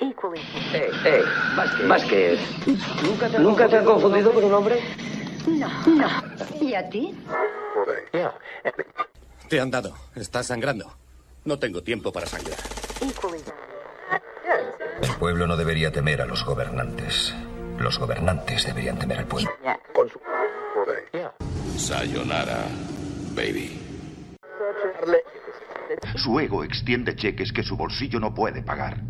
Eh, eh, Vázquez. ¿Nunca te, han confundido con un hombre? No, no. ¿Y a ti? Te han dado. Estás sangrando. No tengo tiempo para sangrar. El pueblo no debería temer a los gobernantes. Los gobernantes deberían temer al pueblo. Sayonara, baby. Su ego extiende cheques que su bolsillo no puede pagar.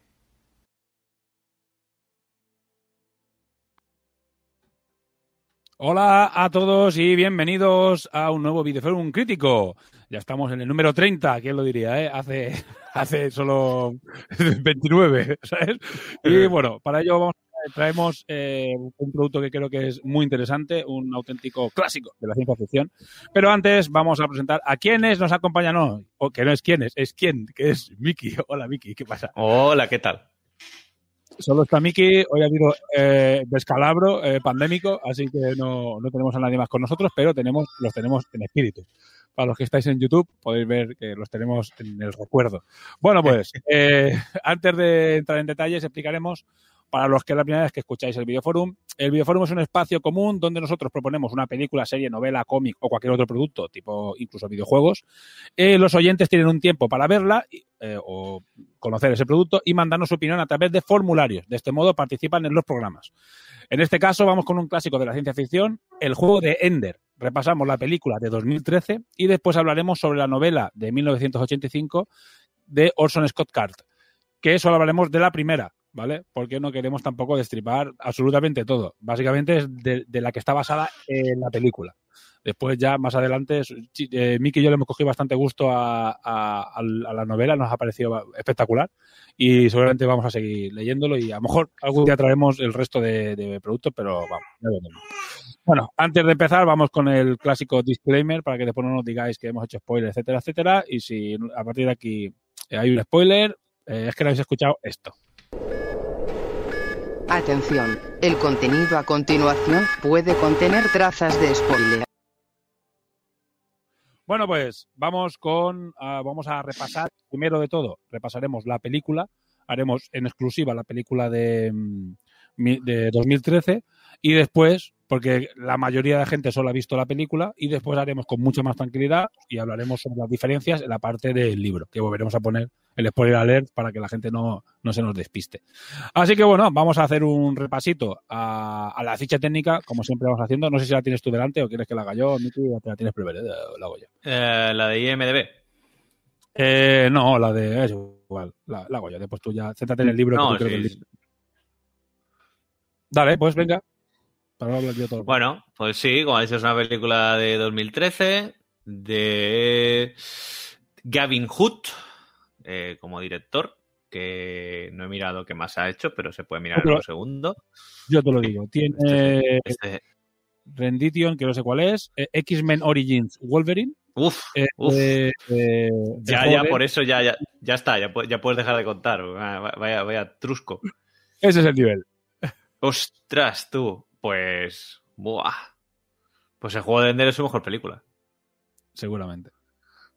Hola a todos y bienvenidos a un nuevo videoforum crítico. Ya estamos en el número 30, ¿quién lo diría? Eh? Hace, hace solo 29, ¿sabes? Y bueno, para ello vamos, traemos eh, un producto que creo que es muy interesante, un auténtico clásico de la ciencia ficción. Pero antes vamos a presentar a quienes nos acompañan hoy. O que no es quienes, es quién, que es Miki. Hola Miki, ¿qué pasa? Hola, ¿qué tal? Solo está Miki, hoy ha habido eh, descalabro eh, pandémico, así que no, no, tenemos a nadie más con nosotros, pero tenemos, los tenemos en espíritu. Para los que estáis en YouTube, podéis ver que los tenemos en el recuerdo. Bueno, pues, eh, antes de entrar en detalles, explicaremos para los que es la primera vez que escucháis el Videoforum, el Videoforum es un espacio común donde nosotros proponemos una película, serie, novela, cómic o cualquier otro producto, tipo incluso videojuegos. Eh, los oyentes tienen un tiempo para verla eh, o conocer ese producto y mandarnos su opinión a través de formularios. De este modo participan en los programas. En este caso vamos con un clásico de la ciencia ficción, el juego de Ender. Repasamos la película de 2013 y después hablaremos sobre la novela de 1985 de Orson Scott Card, que solo hablaremos de la primera, ¿vale? Porque no queremos tampoco destripar absolutamente todo. Básicamente es de, de, la que está basada en la película. Después ya más adelante, eh, Miki y yo le hemos cogido bastante gusto a, a, a, la novela, nos ha parecido espectacular y seguramente vamos a seguir leyéndolo y a lo mejor algún día traemos el resto de, de productos, pero vamos, ya veremos. Bueno, antes de empezar vamos con el clásico disclaimer para que después no nos digáis que hemos hecho spoiler, etcétera, etcétera. Y si a partir de aquí hay un spoiler, eh, es que no habéis escuchado esto. Atención, el contenido a continuación puede contener trazas de spoiler. Bueno, pues vamos con, uh, vamos a repasar primero de todo, repasaremos la película, haremos en exclusiva la película de, de 2013 y después, porque la mayoría de la gente solo ha visto la película y después haremos con mucha más tranquilidad y hablaremos sobre las diferencias en la parte del libro, que volveremos a poner el spoiler alert para que la gente no, no se nos despiste. Así que bueno, vamos a hacer un repasito a, a, la ficha técnica, como siempre vamos haciendo. No sé si la tienes tú delante o quieres que la haga yo, Miki, o la tienes primero, la hago yo. Eh, la de IMDB. Eh, no, la de. Es igual, la, la, hago yo. Después tú ya, céntate en el libro. No, que sí, el libro. Dale, pues venga. Para hablar yo todo. Bueno, pues sí, como dices, es una película de 2013 de Gavin Hood eh, como director, que no he mirado qué más ha hecho, pero se puede mirar Pero, en un segundo. Yo te lo digo. Tiene Este, Rendition, que no sé cuál es, eh, X-Men Origins Wolverine. uf, eh, uf. eh, eh, ya, ya, por eso ya, ya, ya está, ya, ya puedes dejar de contar. Vaya, vaya, vaya trusco. Ese es el nivel. Ostras, tú. Pues. Buah. Pues el juego de Ender es su mejor película. Seguramente.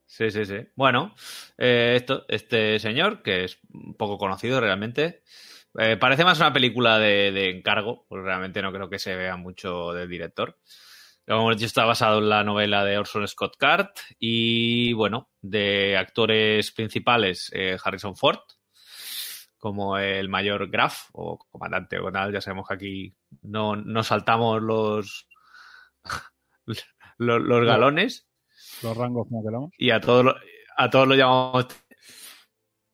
Sí, sí, sí. Bueno, eh, esto, este señor, que es poco conocido realmente, eh, parece más una película de, de encargo, porque realmente no creo que se vea mucho del director. Como hemos dicho, está basado en la novela de Orson Scott Card y, bueno, de actores principales, eh, Harrison Ford, como el mayor Graf o comandante o tal. Ya sabemos que aquí no, no saltamos los, los, los galones Los rangos como queramos. y a todos a todos lo llamamos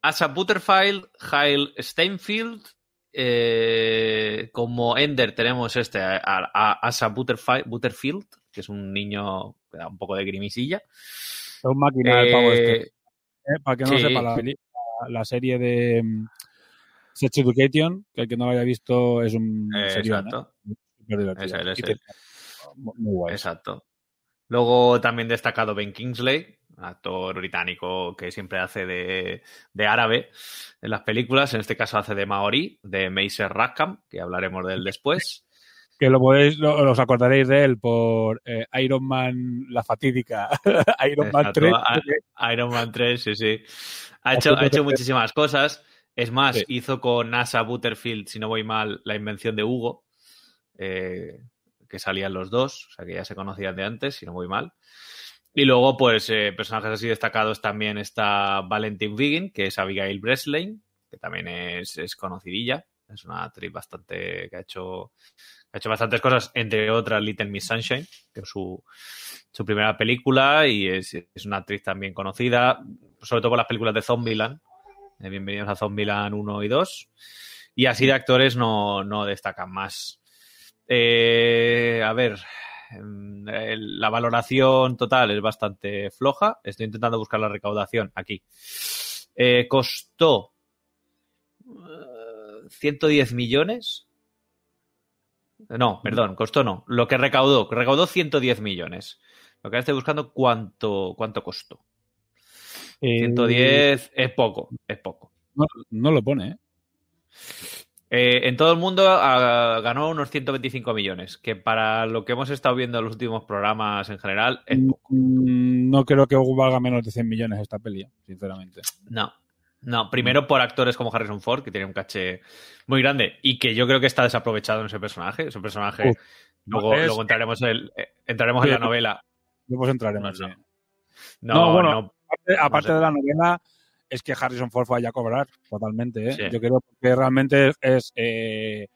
Asa Butterfield, Kyle Steinfield, eh, como Ender tenemos este, a, a Asa Butterfield, Butterfield, que es un niño que da un poco de grimisilla. Es un máquina del pavo este. Eh, Eh, para que no sí. lo sepa, la, peli- la, la serie de mm, Sex Education, que el que no lo haya visto es un eh, serión, ¿eh? exacto, ese. Y te- Muy guay. exacto. Luego también destacado Ben Kingsley, actor británico que siempre hace de, de árabe en las películas. En este caso hace de Maori, de Maser Rackham, que hablaremos de él después. Que lo podéis, lo- os acordaréis de él por eh, Iron Man, la fatídica Iron Man Exacto, 3. a- Iron Man 3, sí, sí. Ha hecho, ha hecho muchísimas cosas. Es más, Sí. hizo con NASA Butterfield, si no voy mal, la invención de Hugo, eh, que salían los dos, o sea que ya se conocían de antes, si no voy mal. Y luego, pues, eh, personajes así destacados también está Valentin Vigin, que es Abigail Breslin, que también es, es conocidilla. Es una actriz bastante que ha hecho, ha hecho bastantes cosas, entre otras Little Miss Sunshine, que es su, su primera película y es, es una actriz también conocida, sobre todo por las películas de Zombieland. Eh, bienvenidos a Zombieland 1 y 2. Y así de actores no, no destacan más. Eh, a ver, el- la valoración total es bastante floja. Estoy intentando buscar la recaudación aquí. Eh, costó eh, 110 millones. No, perdón, costó no. Lo que recaudó, recaudó 110 millones. Lo que ahora estoy buscando, ¿cuánto, cuánto costó? Eh, 110 es poco, es poco. No, no lo pone, ¿eh? Eh, en todo el mundo ah, ganó unos 125 millones, que para lo que hemos estado viendo en los últimos programas en general, es poco. Mm, No creo que valga menos de 100 millones esta peli, sinceramente. No. No, primero por actores como Harrison Ford, que tiene un caché muy grande y que yo creo que está desaprovechado en ese personaje. Ese personaje, Uf, luego, es- luego entraremos, el- eh, entraremos en la novela. Luego entraremos. No, no. No, No, bueno, Aparte, sé. de la novela, es que Harrison Ford allá a cobrar totalmente. ¿eh? Sí. Yo creo que realmente es eh,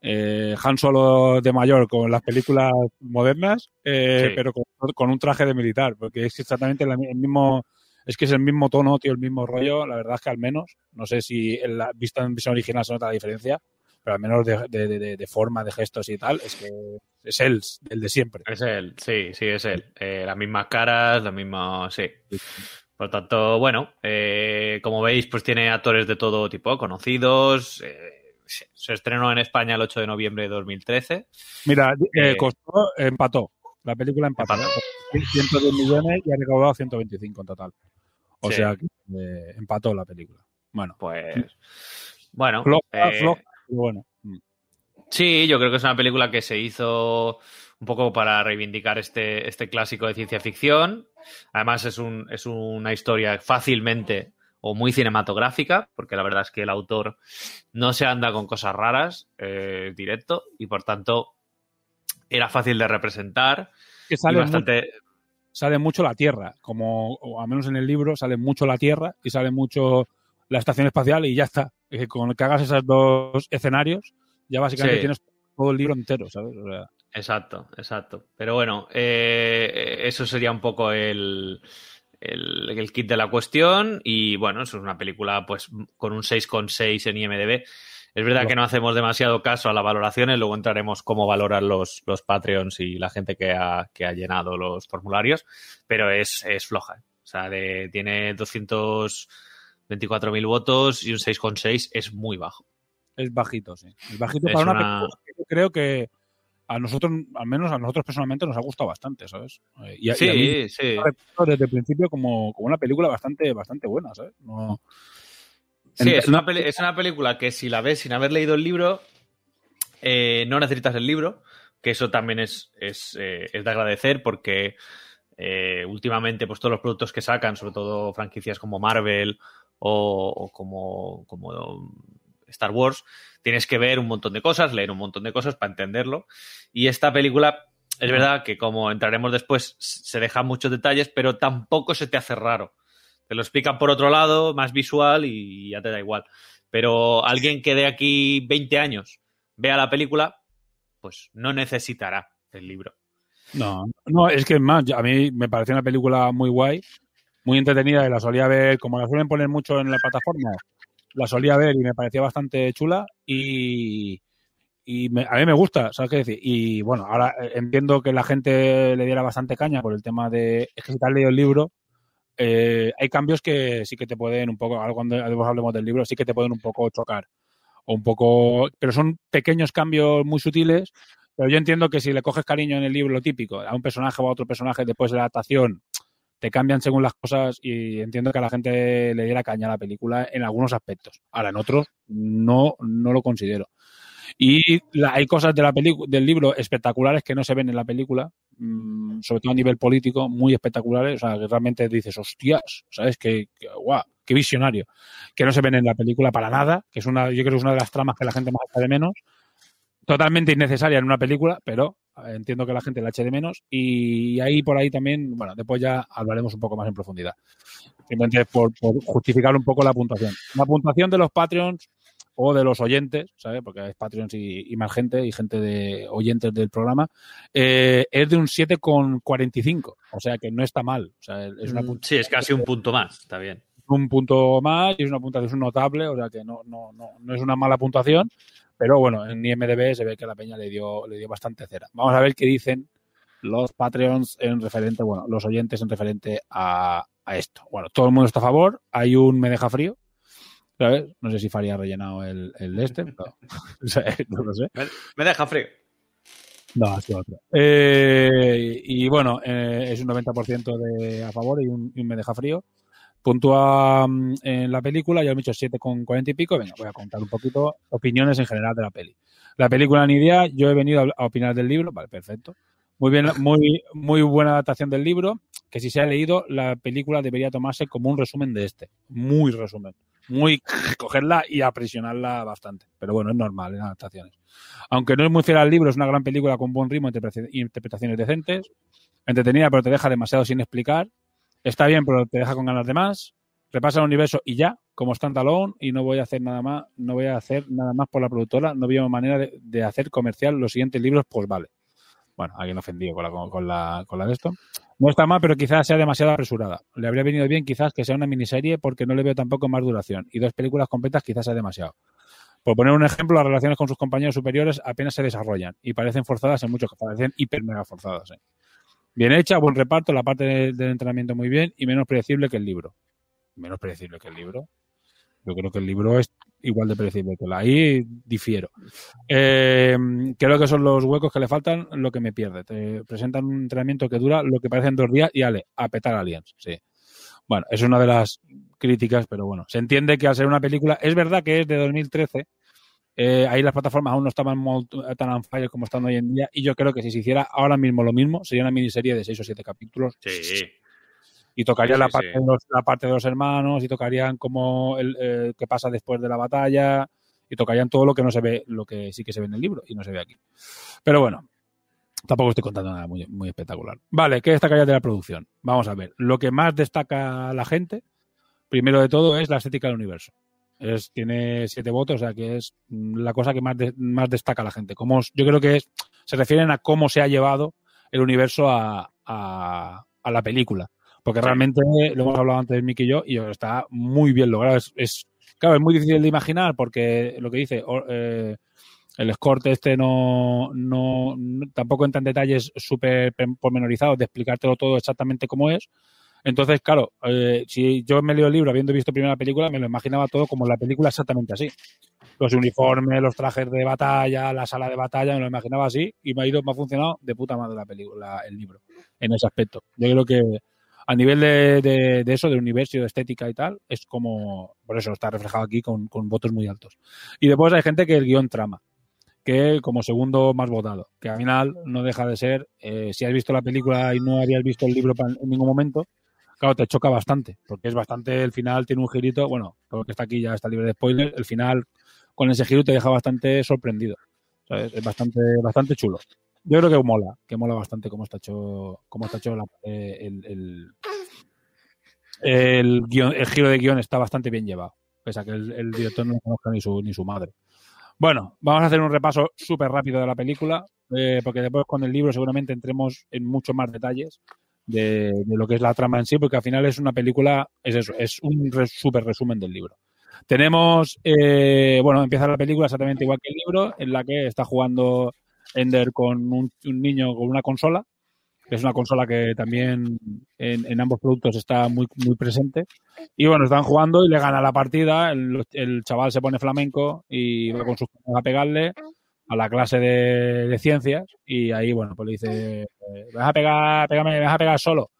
eh, Han Solo de mayor con las películas modernas, eh, Sí. pero con, con un traje de militar, porque es exactamente el mismo. Es que es el mismo tono, tío, el mismo rollo. La verdad es que al menos, no sé si en la vista en visión original se nota la diferencia, pero al menos de, de- de- de forma, de gestos y tal, es que es él, el de siempre. Es él, sí, sí, es él. Eh, las mismas caras, los mismos, sí. Por tanto, bueno, eh, como veis, pues tiene actores de todo tipo, conocidos. eh, se estrenó en España el 8 de noviembre de 2013. Mira, eh, costó, empató. La película empató. Empató. 110 millones y ha recaudado 125 en total. O Sí. sea que empató la película. Bueno, Pues, bueno, floja, floja, pero bueno. Mm. Sí, yo creo que es una película que se hizo un poco para reivindicar este, este clásico de ciencia ficción. Además, es, un, es una historia fácilmente o muy cinematográfica, porque la verdad es que el autor no se anda con cosas raras, eh, directo, y por tanto era fácil de representar Que sale, bastante... mucho, sale mucho la Tierra, como o al menos en el libro sale mucho la Tierra y sale mucho la estación espacial y ya está. Es que con que hagas esos dos escenarios, ya básicamente Sí. tienes todo el libro entero, ¿sabes? O sea, Exacto, exacto. Pero bueno, eh, eso sería un poco el, el, el kit de la cuestión. Y bueno, eso es una película pues con un 6,6 en IMDB. Es verdad que no hacemos demasiado caso a las valoraciones, luego entraremos cómo valoran los, los Patreons y la gente que ha, que ha llenado los formularios, pero es, es floja. ¿eh? O sea, de- tiene 224.000 votos y un 6,6 es muy bajo. es bajito, sí. Es bajito Es para una, una- película que yo creo que a nosotros, al menos a nosotros personalmente, nos ha gustado bastante, ¿sabes? Eh, Y, a- y a mí Sí, sí. desde el principio como, como una película bastante, bastante buena, ¿sabes? No, Sí, es una, peli- es una película que si la ves sin haber leído el libro, eh, no necesitas el libro, que eso también es, es, eh, es de agradecer porque eh, últimamente pues todos los productos que sacan, sobre todo franquicias como Marvel o, como, como Star Wars, tienes que ver un montón de cosas, leer un montón de cosas para entenderlo. Y esta película, es verdad que como entraremos después, se dejan muchos detalles, pero tampoco se te hace raro. Te lo explican por otro lado, más visual y ya te da igual. Pero alguien que de aquí 20 años vea la película, pues no necesitará el libro. no, no, es que más, a mí me pareció una película muy guay, muy entretenida y la solía ver, como la suelen poner mucho en la plataforma, la solía ver y me parecía bastante chula y, y me- a mí me gusta, ¿sabes qué decir? Y bueno, ahora eh, entiendo que la gente le diera bastante caña por el tema de, es que si te has leído el libro, eh, hay cambios que sí que te pueden un poco, ahora cuando hablemos del libro, sí que te pueden un poco chocar. O un poco, pero son pequeños cambios muy sutiles Pero yo entiendo que si le coges cariño en el libro típico, a un personaje o a otro personaje después de la adaptación, te cambian según las cosas y entiendo que a la gente le diera caña a la película en algunos aspectos. Ahora, en otros no, no lo considero. Y la- hay cosas de la del libro espectaculares que no se ven en la película, mm, sobre todo a nivel político, muy espectaculares. O sea, que realmente dices, hostias, ¿sabes? Que, que qué visionario. Que no se ven en la película para nada, que es una, yo creo que es una de las tramas que la gente más echa de menos. Totalmente innecesaria en una película, pero eh, entiendo que la gente la eche de menos. Y ahí por ahí también, bueno, después ya hablaremos un poco más en profundidad. Simplemente por, por justificar un poco la puntuación. La puntuación de los Patreons o de los oyentes, ¿sabes? Porque hay Patreons y, y más gente y gente de oyentes del programa, eh, es de un 7,45. O sea que no está mal. O sea, es una Mm, Sí, es casi un punto más, está bien. Un punto más y es una puntuación notable, o sea que no, no, no, no es una mala puntuación, pero bueno, en IMDB se ve que la peña le dio, le dio bastante cera. Vamos a ver qué dicen los Patreons en referente, bueno, los oyentes en referente a, a esto. Bueno, todo el mundo está a favor, hay un me deja frío, ¿sabes? No sé si Faría ha rellenado el, el este, pero no lo sé. Me, me deja frío. No, sido otro. Eh, y bueno, eh, es un 90% de a favor y un, y un me deja frío. Puntúa mm, en la película, ya he dicho 7 con 40 y pico. Venga, voy a contar un poquito opiniones en general de la peli. La película ni idea, yo he venido a, opinar del libro, vale, perfecto. Muy bien, muy, muy buena adaptación del libro, que si se ha leído, la película debería tomarse como un resumen de este. Muy resumen. Muy cogerla y aprisionarla bastante. Pero bueno, es normal en adaptaciones. Aunque no es muy fiel al libro, es una gran película con buen ritmo y interpretaciones decentes. Entretenida, pero te deja demasiado sin explicar. Está bien, pero te deja con ganas de más. Repasa el universo y ya, como standalone, y no voy a hacer nada más, no voy a hacer nada más por la productora. No veo manera de, hacer comercial los siguientes libros, pues vale. Bueno, alguien ofendido con la, con, la, con la de esto. No está mal, pero quizás sea demasiado apresurada. Le habría venido bien quizás que sea una miniserie porque no le veo tampoco más duración. Y dos películas completas quizás sea demasiado. Por poner un ejemplo, las relaciones con sus compañeros superiores apenas se desarrollan y parecen forzadas en muchos casos, parecen hiper mega forzadas. ¿eh? Bien hecha, buen reparto, la parte de, del entrenamiento muy bien y menos predecible que el libro. Menos predecible que el libro. Yo creo que el libro es igual de predecible que la. Ahí difiero. Eh, creo que son los huecos que le faltan lo que me pierde. Te presentan un entrenamiento que dura lo que parecen dos días y ale, a petar aliens. Sí. Bueno, es una de las críticas, pero bueno, se entiende que al ser una película, es verdad que es de 2013, eh, ahí las plataformas aún no estaban tan on fire como están hoy en día, y yo creo que si se hiciera ahora mismo lo mismo, sería una miniserie de seis o siete capítulos. Sí. Y tocaría Sí, la, parte sí. De los, la parte de los hermanos, y tocarían como el eh, qué pasa después de la batalla, y tocarían todo lo que no se ve, lo que sí que se ve en el libro y no se ve aquí. Pero bueno, tampoco estoy contando nada muy, muy espectacular. Vale, ¿qué destacaría de la producción? Vamos a ver. Lo que más destaca la gente, primero de todo, es la estética del universo. Es, tiene siete votos, o sea que es la cosa que más, de- más destaca la gente. Como, yo creo que es, se refieren a cómo se ha llevado el universo a, a, a la película. Porque realmente, lo hemos hablado antes Mick y yo, y está muy bien logrado. Es, es- claro, es muy difícil de imaginar porque lo que dice, eh, el escorte este no, no, no- tampoco entra en detalles súper pormenorizados de explicártelo todo exactamente cómo es. Entonces, claro, eh, si yo me leo el libro habiendo visto primero la película, me lo imaginaba todo como la película exactamente así. Los uniformes, los trajes de batalla, la sala de batalla, me lo imaginaba así y me ha ido, me ha funcionado de puta madre la película, el libro, en ese aspecto. Yo creo que a nivel de, eso, de universo, de estética y tal, es como, por eso está reflejado aquí con, votos muy altos. Y después hay gente que el guion trama, que como segundo más votado, que al final no deja de ser, eh, si has visto la película y no habías visto el libro en ningún momento, claro, te choca bastante, porque es bastante, el final tiene un girito, bueno, todo lo que está aquí ya está libre de spoilers, el final con ese giro te deja bastante sorprendido. Es bastante, bastante chulo. Yo creo que mola, que mola bastante cómo está hecho, cómo está hecho eh, el, el, el, guión- el giro de guion está bastante bien llevado, pese a que el, el director no lo conozca ni su, ni su madre. Bueno, vamos a hacer un repaso súper rápido de la película, eh, porque después con el libro seguramente entremos en muchos más detalles de, lo que es la trama en sí, porque al final es una película, es eso, es un súper resumen del libro. Tenemos, eh, bueno, empieza la película exactamente igual que el libro, en la que está jugando Ender con un, niño con una consola, que es una consola que también en, ambos productos está muy, muy presente. Y bueno, están jugando y le gana la partida, el, chaval se pone flamenco y va con sus a pegarle a la clase de, ciencias y ahí, bueno, pues le dice, eh, ¿me vas a pegar, pégame, me vas a pegar solo?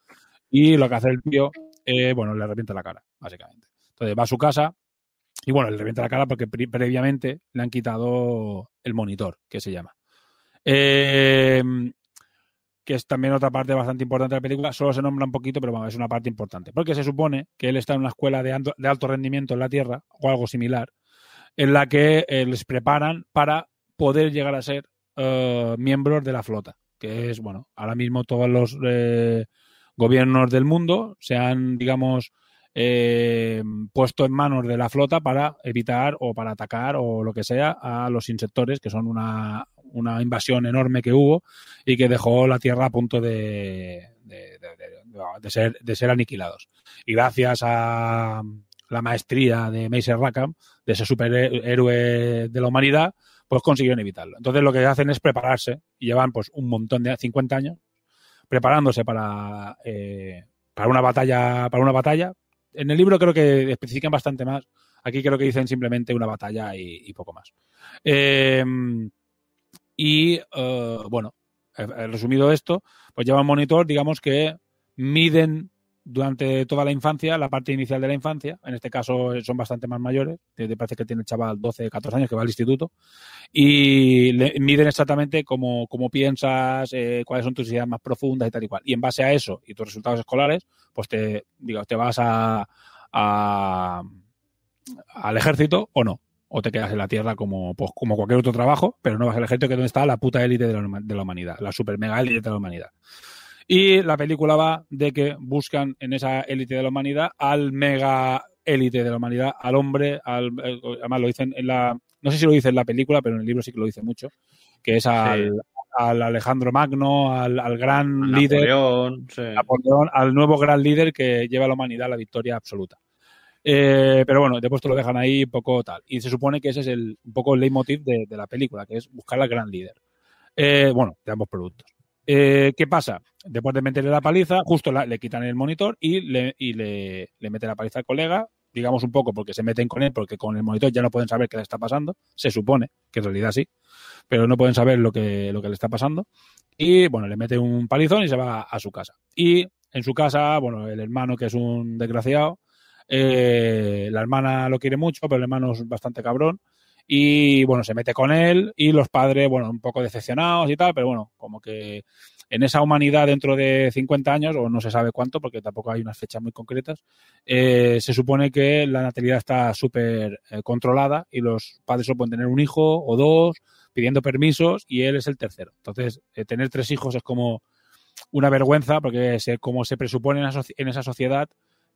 Y lo que hace el tío, eh, bueno, le revienta la cara, básicamente. Entonces va a su casa y, bueno, le revienta la cara porque pre- previamente le han quitado el monitor, que se llama. Eh, que es también otra parte bastante importante de la película. Solo se nombra un poquito, pero es una parte importante. Porque se supone que él está en una escuela de alto, de alto rendimiento en la Tierra, o algo similar, en la que eh, les preparan para poder llegar a ser eh, miembros de la flota. Que es, bueno, ahora mismo todos los eh, gobiernos del mundo se han, digamos, eh, puesto en manos de la flota para evitar o para atacar o lo que sea a los insectores, que son una, una invasión enorme que hubo y que dejó la Tierra a punto de, de- de- de- de ser, de ser aniquilados. Y gracias a la maestría de Mason Rackham, de ese superhéroe de la humanidad, pues consiguieron evitarlo. Entonces lo que hacen es prepararse y llevan pues un montón de 50 años preparándose para, eh, para una batalla, para una batalla. En el libro creo que especifican bastante más. Aquí creo que dicen simplemente una batalla y, poco más. Eh, y eh, bueno, eh, resumido esto, pues lleva un monitor, digamos que miden durante toda la infancia, la parte inicial de la infancia, en este caso eh, son bastante más mayores, te parece que tiene el chaval 12, 14 años que va al instituto, y le miden exactamente cómo, cómo piensas, eh, cuáles son tus ideas más profundas y tal y cual. Y en base a eso y tus resultados escolares, pues te, digo, te vas a, al ejército o no. O te quedas en la tierra como, pues, como cualquier otro trabajo, pero no vas al ejército, que es donde está la puta élite de la humanidad, la super mega élite de la humanidad. Y la película va de que buscan en esa élite de la humanidad al mega élite de la humanidad, al hombre, al, eh, además lo dicen en la, no sé si lo dice en la película, pero en el libro sí que lo dice mucho, que es al, al Alejandro Magno, al, al gran líder, Napoleón, sí. Napoleón, al nuevo gran líder que lleva a la humanidad a la victoria absoluta. Eh, pero bueno, después te lo dejan ahí un poco tal. Y se supone que ese es el, un poco el leitmotiv de, de la película, que es buscar al gran líder. Eh, bueno, de ambos productos. Eh, ¿Qué pasa? Después de meterle la paliza, justo le quitan el monitor y le, y le, le mete la paliza al colega, digamos un poco porque se meten con él, porque con el monitor ya no pueden saber qué le está pasando, se supone, que en realidad sí, pero no pueden saber lo que, lo que le está pasando. Y bueno, le mete un palizón y se va a su casa. Y en su casa, bueno, el hermano que es un desgraciado, eh, la hermana lo quiere mucho, pero el hermano es bastante cabrón. Y bueno, se mete con él y los padres, bueno, un poco decepcionados y tal, pero bueno, como que en esa humanidad dentro de 50 años, o no se sabe cuánto, porque tampoco hay unas fechas muy concretas, eh, se supone que la natalidad está súper eh, controlada y los padres solo pueden tener un hijo o dos, pidiendo permisos, y él es el tercero. Entonces, eh, tener tres hijos es como una vergüenza, porque como se presupone en esa sociedad,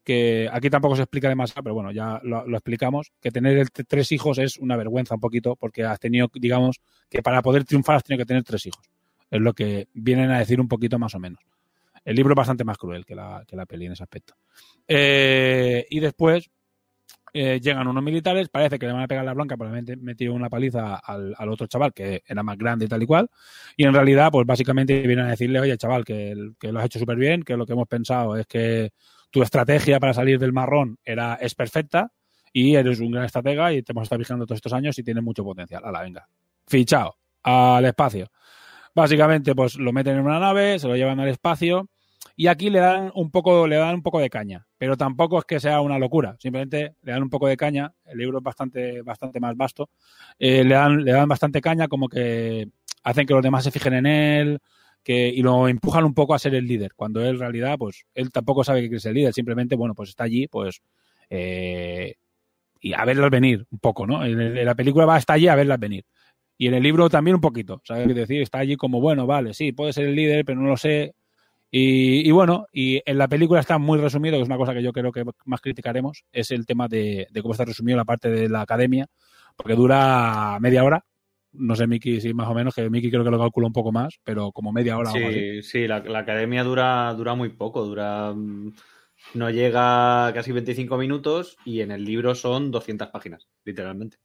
que aquí tampoco se explica demasiado, pero bueno, ya lo, explicamos, que tener el tres hijos es una vergüenza un poquito, porque has tenido, digamos, que para poder triunfar has tenido que tener tres hijos. Es lo que vienen a decir un poquito más o menos. El libro es bastante más cruel que la, que la peli en ese aspecto. Eh, y después eh, llegan unos militares, parece que le van a pegar la blanca han metido una paliza al, al otro chaval que era más grande y tal y cual. Y en realidad, pues básicamente vienen a decirle, oye, chaval, que, que lo has hecho súper bien, que lo que hemos pensado es que tu estrategia para salir del marrón era, es perfecta y eres un gran estratega y te hemos estado vigilando todos estos años y tienes mucho potencial. Hala, venga. Fichado. Al espacio. Básicamente, pues lo meten en una nave, se lo llevan al espacio y aquí le dan un poco, le dan un poco de caña, pero tampoco es que sea una locura. Simplemente le dan un poco de caña. El libro es bastante, bastante más vasto. Eh, le dan, le dan bastante caña, como que hacen que los demás se fijen en él, y lo empujan un poco a ser el líder, cuando él en realidad, pues él tampoco sabe que es el líder. Simplemente, bueno, pues está allí, pues eh, y a verlas venir un poco, ¿no? En, la película va hasta allí a verlas venir. Y en el libro también un poquito, ¿sabes qué decir? Está allí como, bueno, vale, sí, puede ser el líder, pero no lo sé. Y, bueno, y en la película está muy resumido, que es una cosa que yo creo que más criticaremos, es el tema de cómo está resumido la parte de la academia, porque dura media hora. No sé, Miki, si más o menos, que Miki creo que lo calcula un poco más, pero como media hora o algo así. Sí, sí, la, la academia dura, dura muy poco, dura. mm, No llega a casi 25 minutos y en el libro son 200 páginas, literalmente.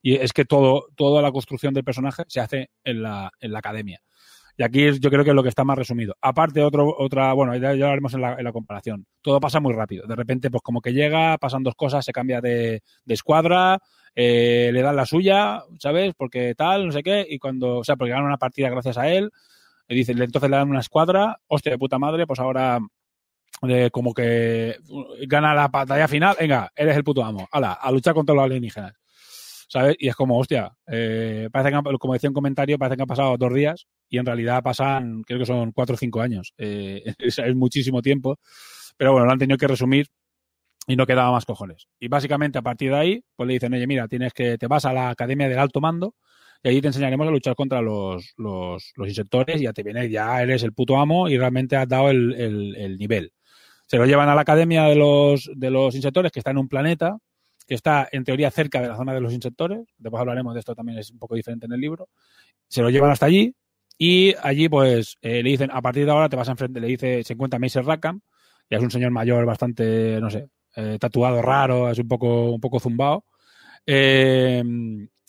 Y es que todo, toda la construcción del personaje se hace en la, en la academia. Y aquí es, yo creo que es lo que está más resumido. Aparte, otro, otra, bueno, ya, ya lo haremos en la, en la comparación. Todo pasa muy rápido. De repente, pues como que llega, pasan dos cosas, se cambia de, de escuadra, eh, le dan la suya, ¿sabes? Porque tal, no sé qué, y cuando, o sea, porque ganan una partida gracias a él, le dicen, entonces le dan una escuadra, hostia de puta madre, pues ahora como que gana la batalla final, venga, eres el puto amo, ala, a luchar contra los alienígenas. ¿Sabes? Y es como, hostia, eh, parece que, como decía un comentario, parece que han pasado dos días y en realidad pasan, creo que son cuatro o cinco años. Eh, es, es muchísimo tiempo, pero bueno, lo han tenido que resumir y no quedaba más cojones. Y básicamente a partir de ahí, pues le dicen, oye, mira, tienes que, te vas a la Academia del Alto Mando y allí te enseñaremos a luchar contra los, los, insectores y ya te viene, ya eres el puto amo y realmente has dado el, el- el nivel. Se lo llevan a la Academia de los, de los insectores, que está en un planeta, que está en teoría cerca de la zona de los insectores. Después hablaremos de esto también, es un poco diferente en el libro. Se lo llevan hasta allí y allí pues eh, le dicen, a partir de ahora te vas a enfrentar, le dice, se encuentra Macer Rackham, ya es un señor mayor bastante, no sé, eh, tatuado raro, es un poco, un poco zumbado. Eh,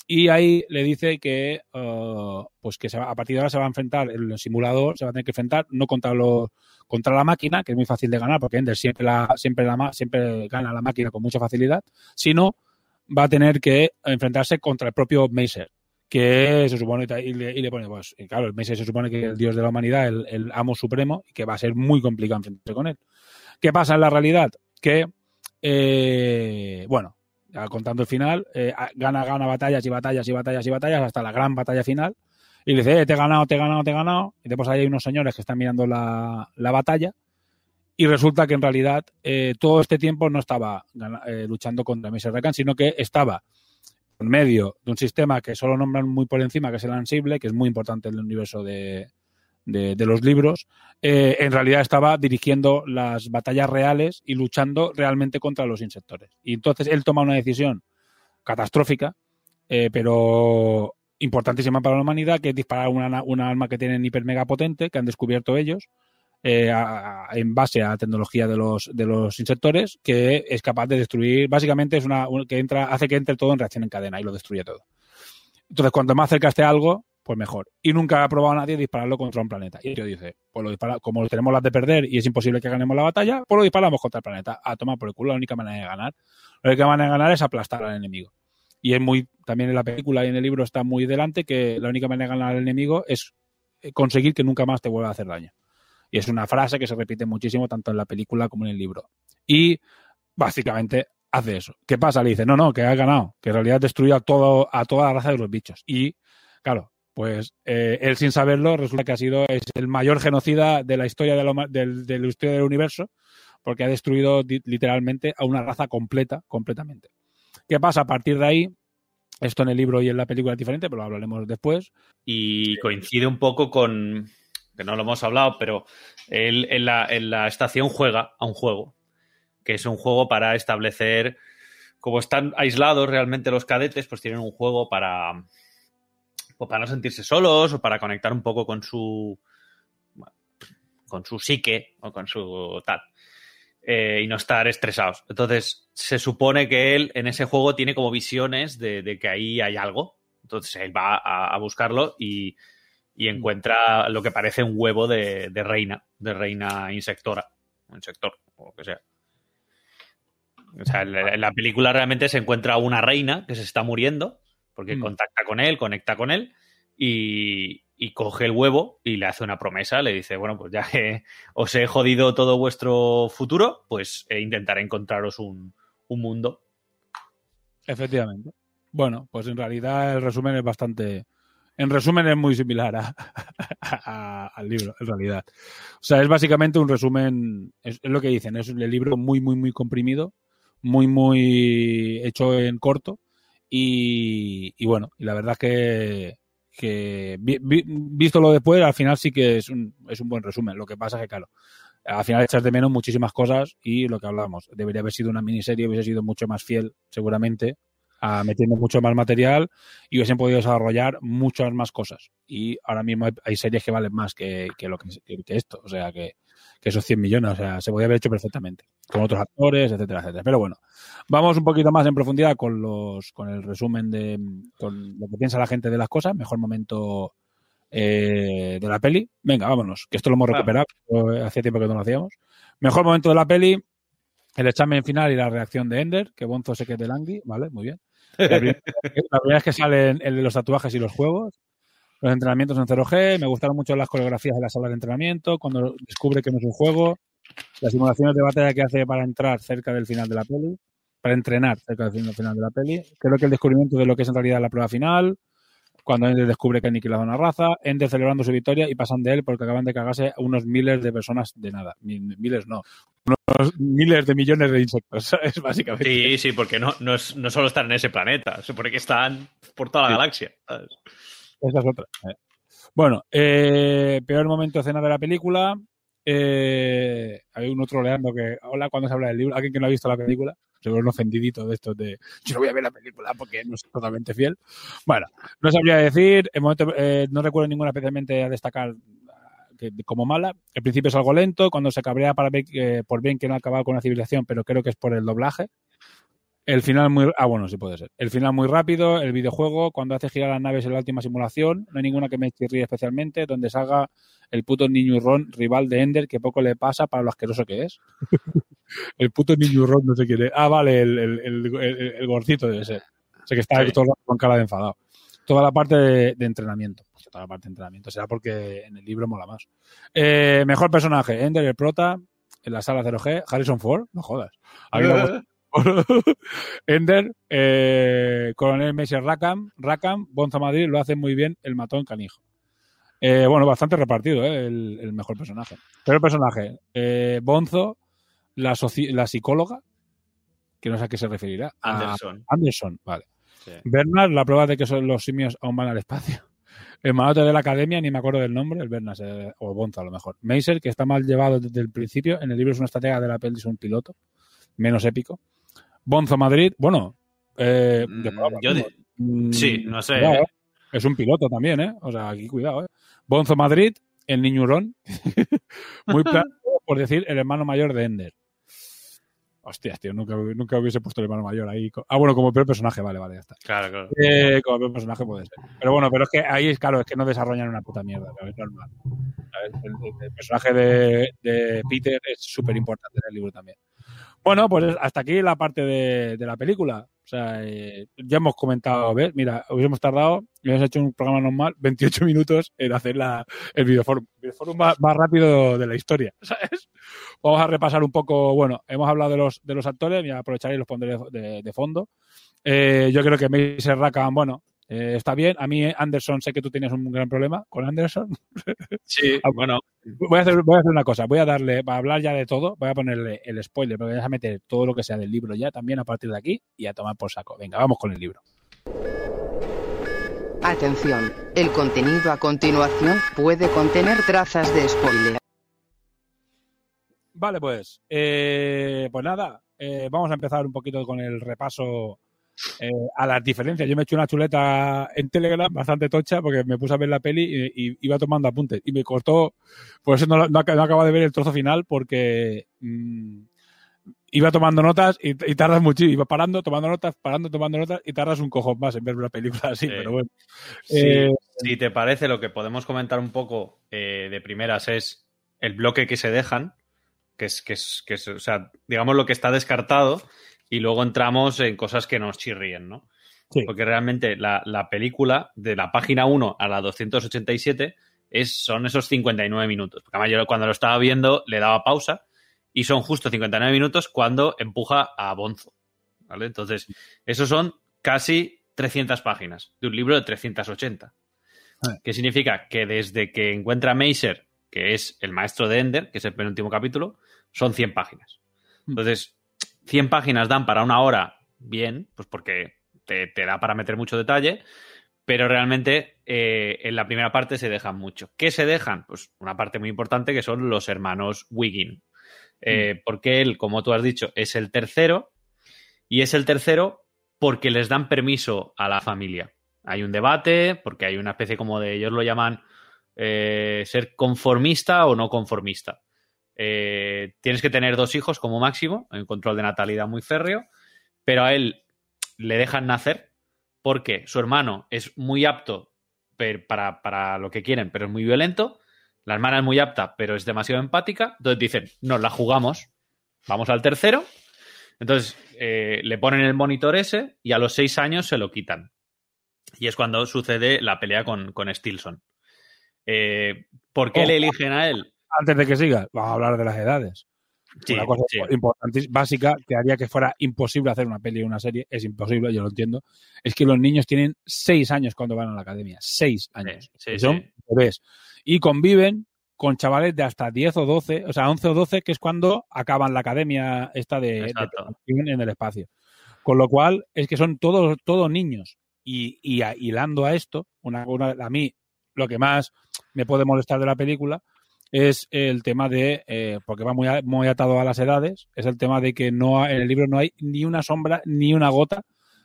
y ahí le dice que, uh, pues que a partir de ahora se va a enfrentar, el simulador se va a tener que enfrentar no contra los contra la máquina, que es muy fácil de ganar, porque Ender siempre, la, siempre, la, siempre gana la máquina con mucha facilidad, sino va a tener que enfrentarse contra el propio Macer, que se supone, y le, pone, pues, claro, el Macer se supone que es el dios de la humanidad, el, el amo supremo, y que va a ser muy complicado enfrentarse con él. ¿Qué pasa en la realidad? Que, eh, bueno, contando el final, eh, gana, gana batallas y batallas y batallas y batallas hasta la gran batalla final. Y le dice, eh, te he ganado, te he ganado, te he ganado. Y después ahí hay unos señores que están mirando la, la batalla. Y resulta que en realidad eh, todo este tiempo no estaba eh, luchando contra Mr. Rakan, sino que estaba en medio de un sistema que solo nombran muy por encima, que es el Ansible, que es muy importante en el universo de, de, los libros. Eh, en realidad estaba dirigiendo las batallas reales y luchando realmente contra los insectores. Y entonces él toma una decisión catastrófica, eh, pero importantísima para la humanidad, que es disparar una, una arma que tienen hiper mega potente, que han descubierto ellos, eh, en base a la tecnología de los, de los insectores, que es capaz de destruir, básicamente es una un- que entra, hace que entre todo en reacción en cadena y lo destruye todo. Entonces, cuanto más cerca esté algo, pues mejor. Y nunca ha probado nadie dispararlo contra un planeta. Y yo dice, pues lo dispara, como tenemos las de perder y es imposible que ganemos la batalla, pues lo disparamos contra el planeta. A tomar por el culo, la única manera de ganar. La única manera de ganar es aplastar al enemigo. Y es muy, también en la película y en el libro está muy delante que la única manera de ganar al enemigo es eh, conseguir que nunca más te vuelva a hacer daño. Y es una frase que se repite muchísimo tanto en la película como en el libro. Y básicamente hace eso. ¿Qué pasa? Le dice, no, no, que has ganado, que en realidad has destruido a, todo, a toda la raza de los bichos. Y, claro, pues eh, él sin saberlo resulta que ha sido es el mayor genocida de la historia de del, de la historia del universo, porque ha destruido literalmente a una raza completa, completamente. ¿Qué pasa? A partir de ahí, esto en el libro y en la película es diferente, pero lo hablaremos después. Y coincide un poco con, que no lo hemos hablado, pero él en la, en la estación juega a un juego, que es un juego para establecer, como están aislados realmente los cadetes, pues tienen un juego para, pues para no sentirse solos o para conectar un poco con su, con su psique o con su tal. eh, y no estar estresados. Entonces, se supone que él en ese juego tiene como visiones de, de que ahí hay algo. Entonces, él va a, a buscarlo y, y encuentra lo que parece un huevo de, de reina, de reina insectora, o insector, o lo que sea. O sea, en la película realmente se encuentra una reina que se está muriendo, porque Mm. contacta con él, conecta con él, y, y coge el huevo y le hace una promesa, le dice, bueno, pues ya que os he jodido todo vuestro futuro, pues eh, intentaré encontraros un, un mundo. Efectivamente. Bueno, pues en realidad el resumen es bastante. En resumen es muy similar a, a- al libro, en realidad. O sea, es básicamente un resumen, es, es lo que dicen, es un libro muy, muy, muy comprimido, muy, muy hecho en corto. Y, bueno, y la verdad que, que vi- vi- visto después, al final sí que es un, es un buen resumen. Lo que pasa es que, claro, al final echas de menos muchísimas cosas y lo que hablábamos, debería haber sido una miniserie, hubiese sido mucho más fiel, seguramente, a metiendo mucho más material y hubiesen podido desarrollar muchas más cosas. Y ahora mismo hay, hay series que valen más que, que lo que, esto, o sea, que, que esos 100 millones, o sea, se podía haber hecho perfectamente, con otros actores, etcétera, etcétera. Pero bueno, vamos un poquito más en profundidad con los con el resumen de con lo que piensa la gente de las cosas, mejor momento eh, de la peli. Venga, vámonos, que esto lo hemos recuperado, hacía tiempo que no lo hacíamos. Mejor momento de la peli, el examen final y la reacción de Ender, que Bonzo se quede de Langui, ¿vale? Muy bien. La primera, la primera es que salen el de los tatuajes y los juegos. Los entrenamientos en 0G. Me gustaron mucho las coreografías de la sala de entrenamiento. Cuando descubre que no es un juego. Las simulaciones de batalla que hace para entrar cerca del final de la peli. Para entrenar cerca del final de la peli. Creo que el descubrimiento de lo que es en realidad la prueba final. Cuando Ender descubre que ha aniquilado una raza. Ender celebrando su victoria y pasan de él porque acaban de cagarse unos miles de personas de nada. Mi- Miles no. Unos miles de millones de insectos. ¿sabes? Básicamente. Sí, sí, porque no, no, es, no solo están en ese planeta, se supone que están por toda la Sí. galaxia. ¿sabes? Esa es otra. Eh. Bueno, eh, peor momento de escena de la película. Eh, hay uno troleando que, hola, cuando se habla del libro, alguien que no ha visto la película, seguro un ofendidito de estos de, yo no voy a ver la película porque no soy totalmente fiel. Bueno, no sabría decir, el momento, eh, no recuerdo ninguna especialmente a destacar que- como mala. El principio es algo lento, cuando se cabrea para ver, que- por bien que no ha acabado con la civilización, pero creo que es por el doblaje. El final muy... Ah, bueno, sí puede ser. El final muy rápido, el videojuego, cuando hace girar las naves en la última simulación, no hay ninguna que me chirríe especialmente, donde salga el puto niñurrón rival de Ender, que poco le pasa para lo asqueroso que es. El puto niñurrón, no sé quién es. Ah, vale, el, el, el, gordito debe ser. Sé que está Sí. todo el rato con cara de enfadado. Toda la parte de, de entrenamiento. Pues toda la parte de entrenamiento. Será porque en el libro mola más. Eh, mejor personaje, Ender, el prota, en la sala 0G, Harrison Ford, no jodas. A mí me gusta Ender, eh, Coronel Mason Rackham, Rackham, Bonzo Madrid lo hace muy bien el matón canijo. Eh, bueno, bastante repartido, el, el mejor personaje. Pero el personaje, Bonzo, la, psicóloga, que no sé a qué se referirá. a- Anderson. Anderson, vale. Sí. Bernard, la prueba de que son los simios aún van al espacio. El manote de la academia, ni me acuerdo del nombre, el Bernard, eh, o Bonzo a lo mejor. Macer, que está mal llevado desde el principio. En el libro es una estratega de la peli, es un piloto. Menos épico. Bonzo Madrid, bueno. Eh, de Mm, Mm, Sí, no sé. cuidado, ¿eh? Es un piloto también, ¿eh? O sea, aquí cuidado, ¿eh? Bonzo Madrid, el niñurón. Muy plano, por decir, el hermano mayor de Ender. Hostias, tío, nunca, nunca hubiese puesto el hermano mayor ahí. Ah, bueno, como peor personaje, vale, vale, ya está. Claro, claro. Eh, como peor personaje puede ser. Pero bueno, pero es que ahí es claro, es que no desarrollan una puta mierda, ¿sabes? es normal. El, el- el personaje de, de Peter es súper importante en el libro también. Bueno, pues hasta aquí la parte de, de la película. O sea, eh, ya hemos comentado, ¿ves? Mira, hubiésemos tardado, hubiésemos hecho un programa normal, 28 minutos en hacer la, el videoforum. El videoforum más, más rápido de la historia, ¿sabes? Vamos a repasar un poco, bueno, hemos hablado de los, de los actores, y aprovecharé y los pondré de, fondo. Eh, yo creo que Mason Rackham, bueno, eh, está bien. A mí, Anderson, sé que tú tienes un gran problema con Anderson. Sí, bueno, Voy a, hacer, voy a hacer una cosa, voy a darle, para hablar ya de todo, voy a ponerle el spoiler, pero voy a meter todo lo que sea del libro ya también a partir de aquí y a tomar por saco. Venga, vamos con el libro. Atención, el contenido a continuación puede contener trazas de spoiler. Vale, pues, eh, pues nada, eh, vamos a empezar un poquito con el repaso eh, a las diferencias. Yo me hecho una chuleta en Telegram bastante tocha porque me puse a ver la peli y, y iba tomando apuntes y me costó, por eso no, no, ac- no acabo de ver el trozo final porque mm, iba tomando notas y, y tardas mucho, iba parando, tomando notas, parando, tomando notas y tardas un cojón más en ver una película así, Sí. pero bueno. Sí, Eh, si te parece, lo que podemos comentar un poco eh, de primeras es el bloque que se dejan, que es, que es, que es, o sea, digamos lo que está descartado, y luego entramos en cosas que nos chirríen, ¿no? Sí. Porque realmente la, la película, de la página 1 a la 287, es, son esos 59 minutos. Porque además yo cuando lo estaba viendo le daba pausa y son justo 59 minutos cuando empuja a Bonzo. ¿Vale? Entonces, esos son casi 300 páginas de un libro de 380. Ah. ¿Qué significa? Que desde que encuentra a Macer, que es el maestro de Ender, que es el penúltimo capítulo, son 100 páginas. Mm. Entonces, 100 páginas dan para una hora bien, pues porque te, te da para meter mucho detalle, pero realmente eh, en la primera parte se dejan mucho. ¿Qué se dejan? Pues una parte muy importante que son los hermanos Wiggin. Eh, Porque él, como tú has dicho, es el tercero y es el tercero porque les dan permiso a la familia. Hay un debate, porque hay una especie como de, ellos lo llaman eh, ser conformista o no conformista. Eh, tienes que tener dos hijos como máximo, un control de natalidad muy férreo, pero a él le dejan nacer porque su hermano es muy apto per- para, para lo que quieren, pero es muy violento. La hermana es muy apta, pero es demasiado empática. Entonces dicen, nos la jugamos. Vamos al tercero. Entonces, eh, le ponen el monitor ese y a los seis años se lo quitan. Y es cuando sucede la pelea con, con Stilson. Eh, ¿Por qué le eligen a él? Antes de que siga, vamos a hablar de las edades. Sí, una cosa sí. importante, básica, que haría que fuera imposible hacer una peli o una serie, es imposible, yo lo entiendo, es que los niños tienen seis años cuando van a la academia. Seis años. sí, Y son bebés. Y conviven con chavales de hasta 10 o 12, o sea, 11 o 12, que es cuando acaban la academia esta de, de en el espacio. Con lo cual, es que son todos, todos niños. Y, y a- hilando a esto, una, una- a mí lo que más me puede molestar de la película es el tema de, eh, porque va muy, muy atado a las edades, es el tema de que no en el libro no hay ni una sombra ni una gota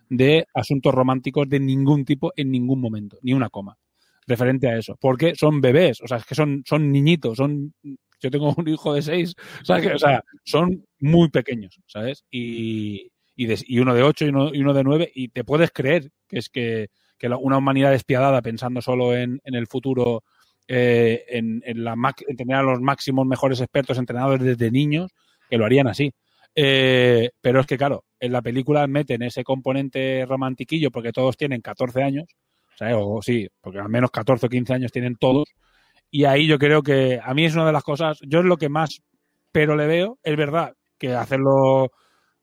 de asuntos románticos de ningún tipo en ningún momento, ni una coma referente a eso, porque son bebés, o sea, es que son, son niñitos, son, yo tengo un hijo de seis, o sea, son muy pequeños, ¿sabes? Y, y, uno de ocho y uno, y uno de nueve, y te puedes creer que es que, que una humanidad despiadada pensando solo en, en el futuro, eh, en, la, en tener a los máximos mejores expertos entrenados desde niños, que lo harían así. Eh, pero es que, claro, en la película meten ese componente romantiquillo porque todos tienen 14 años, ¿sabes? O sí, porque al menos 14 o 15 años tienen todos. Y ahí yo creo que a mí es una de las cosas, yo es lo que más pero le veo, es verdad que hacerlo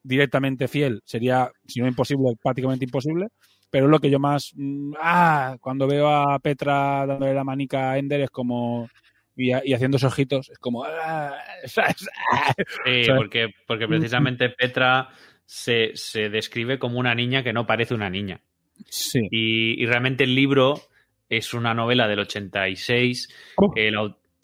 directamente fiel sería, si no imposible, prácticamente imposible, pero es lo que yo más, mm, ah, cuando veo a Petra dándole la manica a Ender es como, y, y haciendo esos ojitos, es como, ah. Sí, porque, porque precisamente Petra se, se describe como una niña que no parece una niña. Sí. Y, y realmente el libro es una novela del 86 Oh. el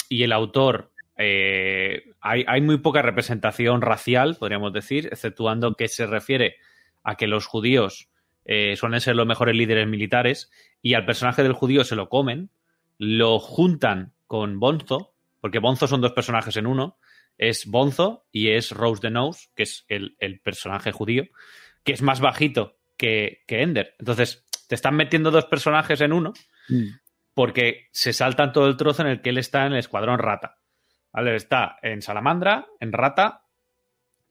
y el autor... eh, hay, hay muy poca representación racial, podríamos decir, exceptuando que se refiere a que los judíos eh, suelen ser los mejores líderes militares y al personaje del judío se lo comen, lo juntan con Bonzo, porque Bonzo son dos personajes en uno, es Bonzo y es Rose the Nose, que es el, el personaje judío, que es más bajito que, que Ender. Entonces, te están metiendo dos personajes en uno Mm. porque se saltan todo el trozo en el que él está en el escuadrón rata. ¿Vale? Está en Salamandra, en Rata,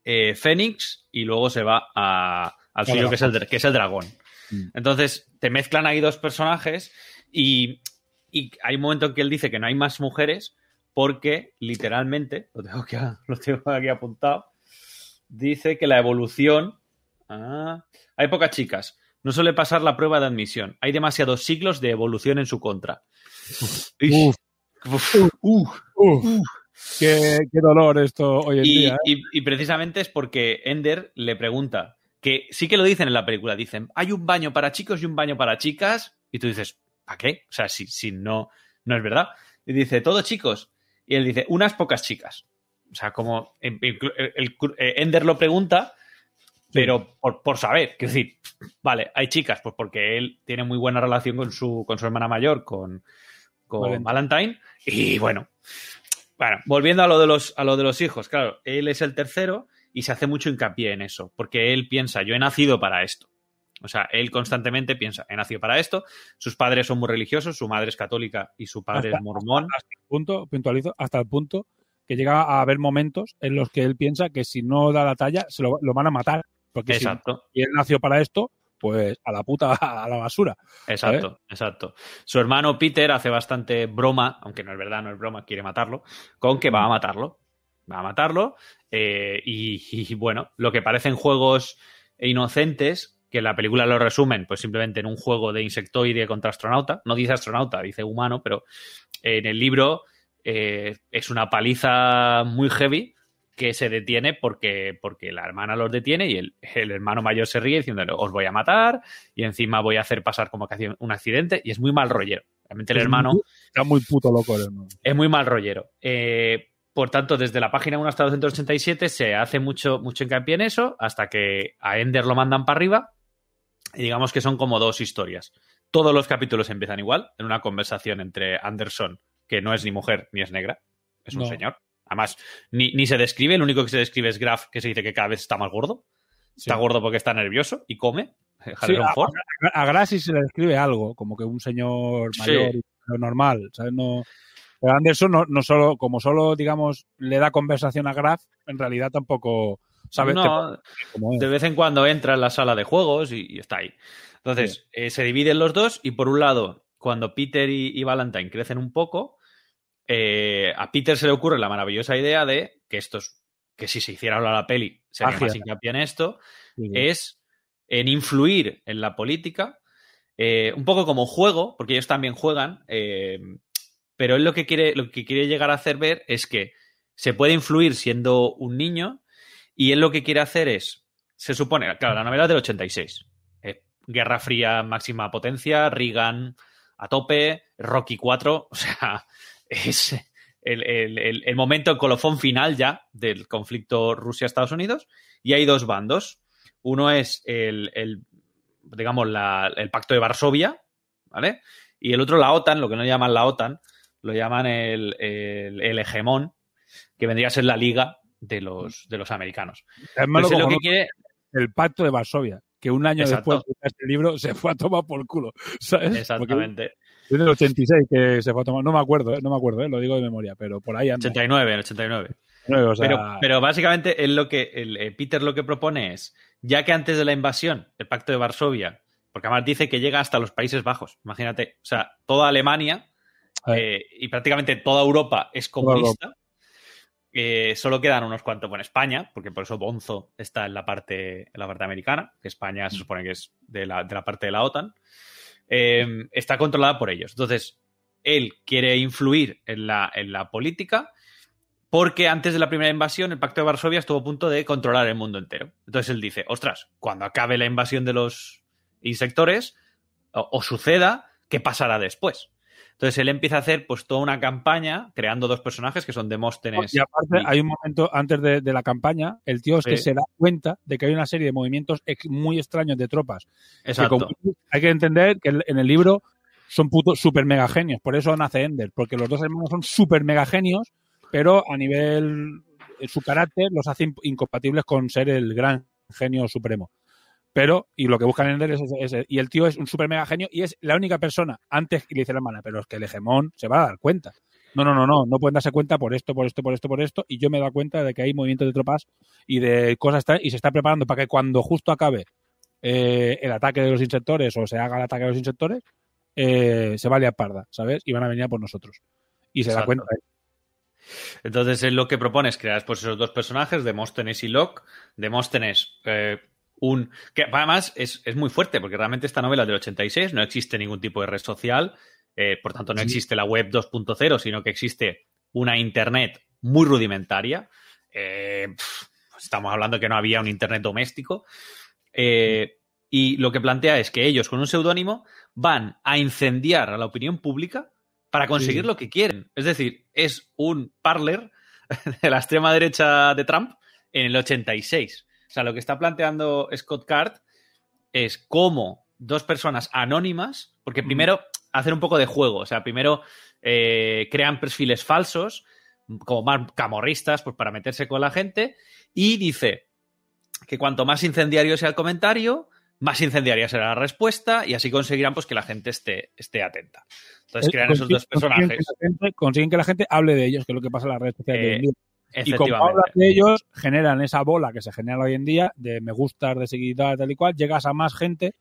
eh, Fénix y luego se va a- al suyo que es el, que es el dragón. Mm. Entonces, te mezclan ahí dos personajes y, y hay un momento en que él dice que no hay más mujeres porque literalmente, lo tengo aquí, lo tengo aquí apuntado, dice que la evolución... Ah, hay pocas chicas. No suele pasar la prueba de admisión. Hay demasiados siglos de evolución en su contra. Uf. Uf. Uf, qué, qué dolor esto hoy en Y, día. ¿eh? y- y precisamente es porque Ender le pregunta, que sí que lo dicen en la película, dicen, hay un baño para chicos y un baño para chicas, y tú dices, ¿para qué? O sea, si, si no, no es verdad. Y dice, todo chicos. Y él dice, unas pocas chicas. O sea, como el- el- eh, Ender lo pregunta, pero por, por saber, quiero decir, vale, hay chicas, pues porque él tiene muy buena relación con su, con su hermana mayor, con, con Valentine. Valentine, y bueno, bueno, volviendo a lo de los, a lo de los hijos, claro, él es el tercero y se hace mucho hincapié en eso, porque él piensa, yo he nacido para esto. O sea, él constantemente piensa, he nacido para esto, sus padres son muy religiosos, su madre es católica y su padre Hasta- es mormón. hasta el punto, puntualizo, hasta el punto que llega a haber momentos en los que él piensa que si no da la talla, se lo, lo van a matar. Porque si, Exacto. y él nació para esto, pues a la puta, a la basura. Exacto, exacto. Su hermano Peter hace bastante broma, aunque no es verdad, no es broma, quiere matarlo, con que va a matarlo. Va a matarlo. eh, y, y, bueno, lo que parecen juegos inocentes, que la película lo resumen, pues simplemente en un juego de insectoide contra astronauta. No dice astronauta, dice humano, pero en el libro eh, es una paliza muy heavy que se detiene porque, porque la hermana los detiene y el, el hermano mayor se ríe diciéndole os voy a matar y encima voy a hacer pasar como que un accidente y es muy mal rollero. Realmente el Es hermano muy- Está muy puto loco el hermano. es muy mal rollero. Eh, por tanto, desde la página 1 hasta 287 se hace mucho, mucho hincapié en eso hasta que a Ender lo mandan para arriba y digamos que son como dos historias. Todos los capítulos empiezan igual, en una conversación entre Anderson, que no es ni mujer ni es negra, es un No. señor. Además, ni, ni se describe, el único que se describe es Graf, que se dice que cada vez está más gordo. Sí. Está gordo porque está nervioso y come. Sí, a, a- a Grassi se le describe algo, como que un señor Sí. mayor, normal, ¿sabes? No, pero Anderson no, no solo, como solo, digamos, le da conversación a Graf, en realidad tampoco, sabes No, de vez en cuando entra en la sala de juegos y, y está ahí. Entonces, eh, se dividen los dos y por un lado, cuando Peter y, y Valentine crecen un poco, eh, a Peter se le ocurre la maravillosa idea de que estos, que si se hiciera ahora la peli, sería Magia. más hincapié en esto, sí. es en influir en la política, eh, un poco como juego, porque ellos también juegan, eh, pero él lo que quiere, lo que quiere llegar a hacer ver es que se puede influir siendo un niño y él lo que quiere hacer es, se supone, claro, la novela es del 86, eh, Guerra Fría máxima potencia, Reagan a tope, Rocky 4, o sea, es el, el- el- el momento, el colofón final ya del conflicto Rusia-Estados Unidos y hay dos bandos. Uno es el, digamos, la- el pacto de Varsovia, ¿vale? Y el otro la OTAN, lo que no llaman la OTAN, lo llaman el, el- el hegemón, que vendría a ser la liga de los, de los americanos. Es malo lo que quiere, el pacto de Varsovia, que un año Exacto. después de este libro se fue a tomar por culo. exactamente, Es del 86 que se fue a tomar. No me acuerdo, ¿eh? no me acuerdo, ¿eh? lo digo de memoria, pero por ahí anda. 89, el 89. O sea, pero, pero básicamente él lo que, el, eh, Peter lo que propone es, ya que antes de la invasión, el pacto de Varsovia, porque además dice que llega hasta los Países Bajos, imagínate, o sea, toda Alemania. Eh, y prácticamente toda Europa es comunista. Eh, solo quedan unos cuantos, bueno, España, porque por eso Bonzo está en la parte, en la parte americana, que España se supone que es de la, de la parte de la OTAN, eh, está controlada por ellos. Entonces, él quiere influir en la, en la política porque antes de la primera invasión el Pacto de Varsovia estuvo a punto de controlar el mundo entero. Entonces él dice, ostras, cuando acabe la invasión de los insectores o, o suceda, ¿qué pasará después? Entonces él empieza a hacer pues toda una campaña creando dos personajes que son Demóstenes y aparte, y- hay un momento antes de, de la campaña, el tío es que se da cuenta de que hay una serie de movimientos muy extraños de tropas. Que Exacto. como- hay que entender que en el libro son putos super mega genios, por eso nace Ender, porque los dos hermanos son super mega genios, pero a nivel su carácter los hace incompatibles con ser el gran genio supremo. Pero, y lo que buscan en Ender es ese, y el tío es un super mega genio y es la única persona, antes, y le dice la hermana, pero es que el hegemón se va a dar cuenta. No, no, no, no, no pueden darse cuenta por esto, por esto, por esto, por esto, y yo me he dado cuenta de que hay movimientos de tropas y de cosas, y se está preparando para que cuando justo acabe eh, el ataque de los insectores o se haga el ataque de los insectores, eh, se va a liar parda, ¿sabes? Y van a venir a por nosotros. Y se da cuenta. Entonces él lo que propone es crear pues, esos dos personajes, Demóstenes y Locke. Demóstenes, eh, un. que además es, es muy fuerte, porque realmente esta novela es del 86, no existe ningún tipo de red social, eh, por tanto no existe la web 2.0, sino que existe una internet muy rudimentaria. Eh, estamos hablando que no había un internet doméstico. Eh, y lo que plantea es que ellos, con un seudónimo, van a incendiar a la opinión pública para conseguir Sí. lo que quieren. Es decir, es un parler de la extrema derecha de Trump en el 86. O sea, lo que está planteando Scott Card es cómo dos personas anónimas, porque primero hacen un poco de juego, o sea, primero eh, crean perfiles falsos, como más camorristas, pues para meterse con la gente, y dice que cuanto más incendiario sea el comentario, más incendiaria será la respuesta, y así conseguirán pues que la gente esté, esté atenta. Entonces Eh, crean esos dos consiguen personajes. que la gente- consiguen que la gente hable de ellos, que es lo que pasa en las redes sociales Eh. Y como hablas de ellos, generan esa bola que se genera hoy en día de me gustas, de seguidores, tal y cual, llegas a más gente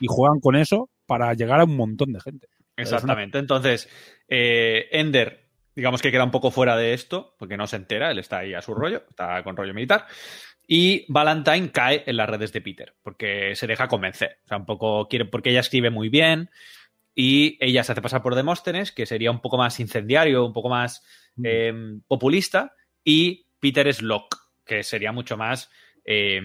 y juegan con eso para llegar a un montón de gente. Exactamente. Entonces, eh, Ender, digamos que queda un poco fuera de esto, porque no se entera, él está ahí a su rollo, está con rollo militar. Y Valentine cae en las redes de Peter, porque se deja convencer. O sea, un poco quiere, porque ella escribe muy bien y ella se hace pasar por Demóstenes, que sería un poco más incendiario, un poco más eh, populista, y Peter es Locke, que sería mucho más eh,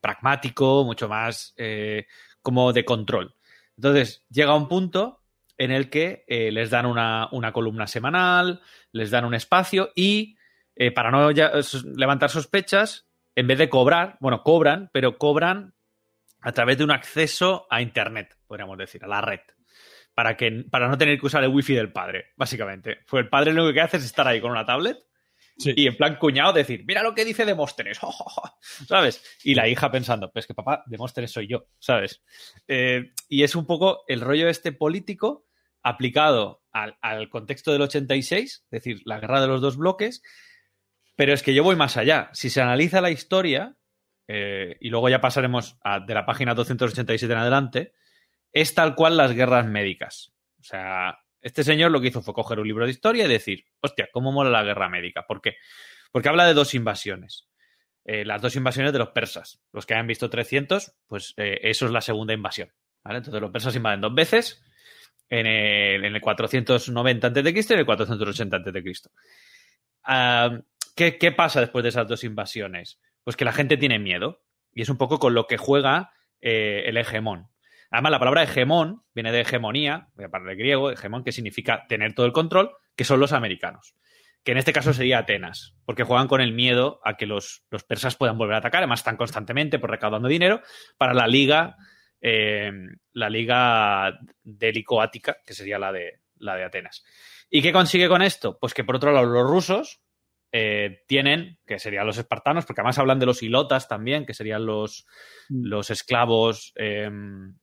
pragmático, mucho más eh, como de control. Entonces, llega un punto en el que eh, les dan una, una columna semanal, les dan un espacio y eh, para no levantar sospechas, en vez de cobrar, bueno, cobran, pero cobran a través de un acceso a Internet, podríamos decir, a la red. Para, que, para no tener que usar el wifi del padre, básicamente. Pues el padre lo que hace es estar ahí con una tablet Y en plan cuñado decir, mira lo que dice Demóstenes, ¿sabes? Y la hija pensando, pues que papá, Demóstenes soy yo, ¿sabes? Eh, y es un poco el rollo este político aplicado al, al contexto del 86, es decir, la guerra de los dos bloques, pero es que yo voy más allá. Si se analiza la historia, eh, y luego ya pasaremos de la página 287 en adelante, es tal cual las guerras médicas. O sea, este señor lo que hizo fue coger un libro de historia y decir, hostia, ¿cómo mola la guerra médica? ¿Por qué? Porque habla de dos invasiones. Eh, las dos invasiones de los persas. Los que hayan visto 300, pues eh, eso es la segunda invasión. Entonces los persas invaden dos veces, en el, en el 490 a.C. y en el 480 a.C. Ah, ¿qué, ¿Qué pasa después de esas dos invasiones? Pues que la gente tiene miedo. Y es un poco con lo que juega eh, el hegemón. Además, la palabra hegemón viene de hegemonía, voy a hablar de griego, hegemón, que significa tener todo el control, que son los americanos. Que en este caso sería Atenas, porque juegan con el miedo a que los, los persas puedan volver a atacar, además están constantemente por recaudando dinero para la liga, eh, la liga délico-ática, que sería la de, la de Atenas. ¿Y qué consigue con esto? Pues que por otro lado los rusos eh, tienen, que serían los espartanos, porque además hablan de los hilotas también, que serían los, los esclavos eh,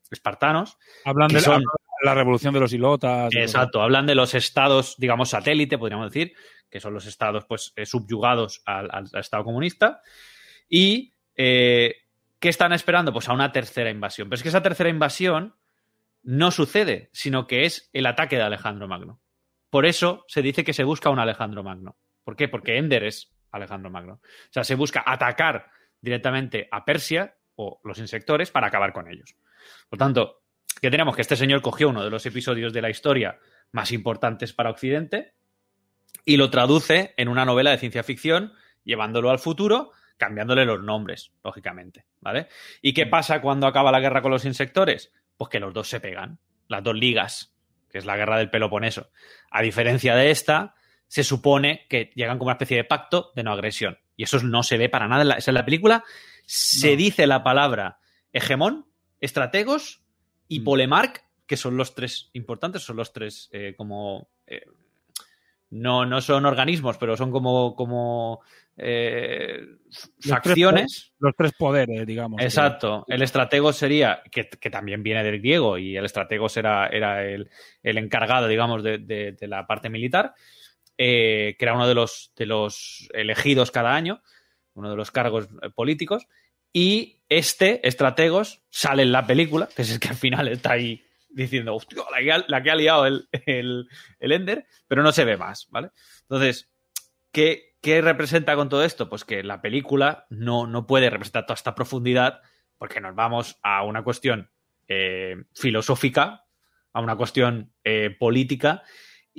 espartanos. Hablan de son- la, revolución de los hilotas. Exacto, hablan de los estados, digamos, satélite, podríamos decir, que son los estados pues eh, subyugados al, al- al Estado comunista. Y eh, ¿qué están esperando? Pues a una tercera invasión. Pero es que esa tercera invasión no sucede, sino que es el ataque de Alejandro Magno. Por eso se dice que se busca un Alejandro Magno. ¿Por qué? Porque Ender es Alejandro Magno. O sea, se busca atacar directamente a Persia o los insectores para acabar con ellos. Por tanto, que tenemos que este señor cogió uno de los episodios de la historia más importantes para Occidente y lo traduce en una novela de ciencia ficción, llevándolo al futuro, cambiándole los nombres, lógicamente, ¿vale? ¿Y qué pasa cuando acaba la guerra con los insectores? Pues que los dos se pegan, las dos ligas, que es la guerra del Peloponeso. A diferencia de esta, se supone que llegan como una especie de pacto de no agresión. Y eso no se ve para nada. En la, película se No. dice la palabra hegemón, estrategos y polemarc, que son los tres importantes, son los tres eh, como... eh, no, no son organismos, pero son como, como eh, Los facciones. Tres, los tres poderes, digamos. Exacto. El estratego sería, que, que también viene del griego, y el estratego era, era el, el encargado, digamos, de, de- de la parte militar, eh, que era uno de los, de los elegidos cada año, uno de los cargos eh, políticos, y este, estrategos, sale en la película, que es el que al final está ahí diciendo, la que ha, liado el, el, Ender, pero no se ve más, ¿vale? Entonces, ¿qué, qué representa con todo esto? Pues que la película no, no puede representar toda esta profundidad porque nos vamos a una cuestión eh, filosófica, a una cuestión política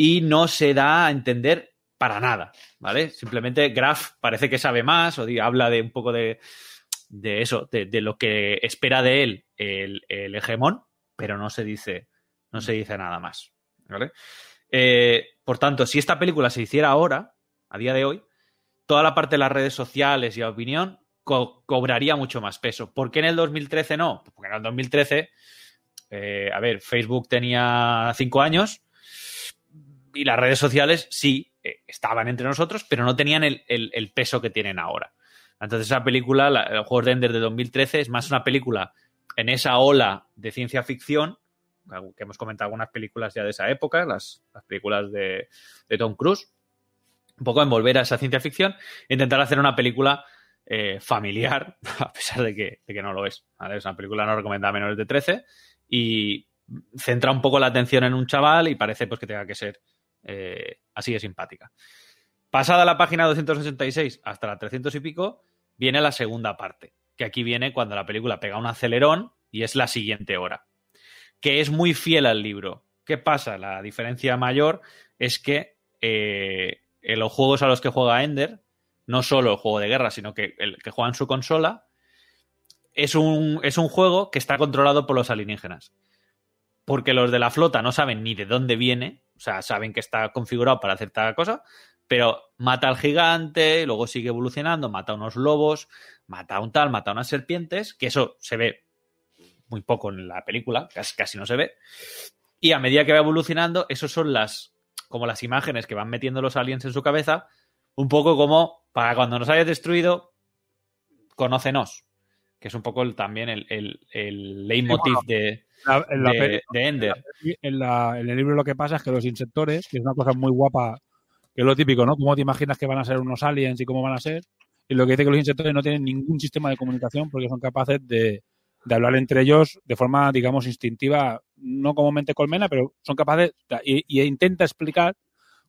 y no se da a entender para nada, ¿vale? Simplemente Graf parece que sabe más o habla de un poco de, de eso, de, lo que espera de él el, el hegemón, pero no se dice, no se dice nada más, ¿vale? Eh, por tanto, si esta película se hiciera ahora, a día de hoy, toda la parte de las redes sociales y la opinión co- cobraría mucho más peso. ¿Por qué en el 2013 no? Porque en el 2013, eh, a ver, Facebook tenía cinco años y las redes sociales sí eh, estaban entre nosotros, pero no tenían el, el- peso que tienen ahora. Entonces, esa película, la- el juego de Ender de 2013, es más una película en esa ola de ciencia ficción, que hemos comentado algunas películas ya de esa época, las, las películas de, de Tom Cruise, un poco en volver a esa ciencia ficción e intentar hacer una película eh, familiar, a pesar de que, de que no lo es. ¿vale? Es una película no recomendada a menores de 13 y centra un poco la atención en un chaval y parece pues que tenga que ser eh, así de simpática. Pasada la página 286 hasta la 300 y pico, viene la segunda parte, que aquí viene cuando la película pega un acelerón y es la siguiente hora, que es muy fiel al libro. ¿Qué pasa? La diferencia mayor es que eh, en los juegos a los que juega Ender, no solo el juego de guerra, sino que el que juega en su consola, es un, es un juego que está controlado por los alienígenas. Porque los de la flota no saben ni de dónde viene, o sea, saben que está configurado para hacer tal cosa, pero mata al gigante, luego sigue evolucionando, mata a unos lobos, mata a un tal, mata a unas serpientes, que eso se ve muy poco en la película, casi, casi no se ve. Y a medida que va evolucionando, esos son las como las imágenes que van metiendo los aliens en su cabeza, un poco como para cuando nos hayas destruido, conócenos, que es un poco el- también el, el, el leitmotiv Sí, bueno, de, La- en, la de- peli- de Ender. en la- en el libro lo que pasa es que los insectores, que es una cosa muy guapa, que es lo típico, ¿no? ¿Cómo te imaginas que van a ser unos aliens y cómo van a ser? y lo que dice que los insectores no tienen ningún sistema de comunicación porque son capaces de, de hablar entre ellos de forma, digamos, instintiva, no como mente colmena, pero son capaces y, y intenta explicar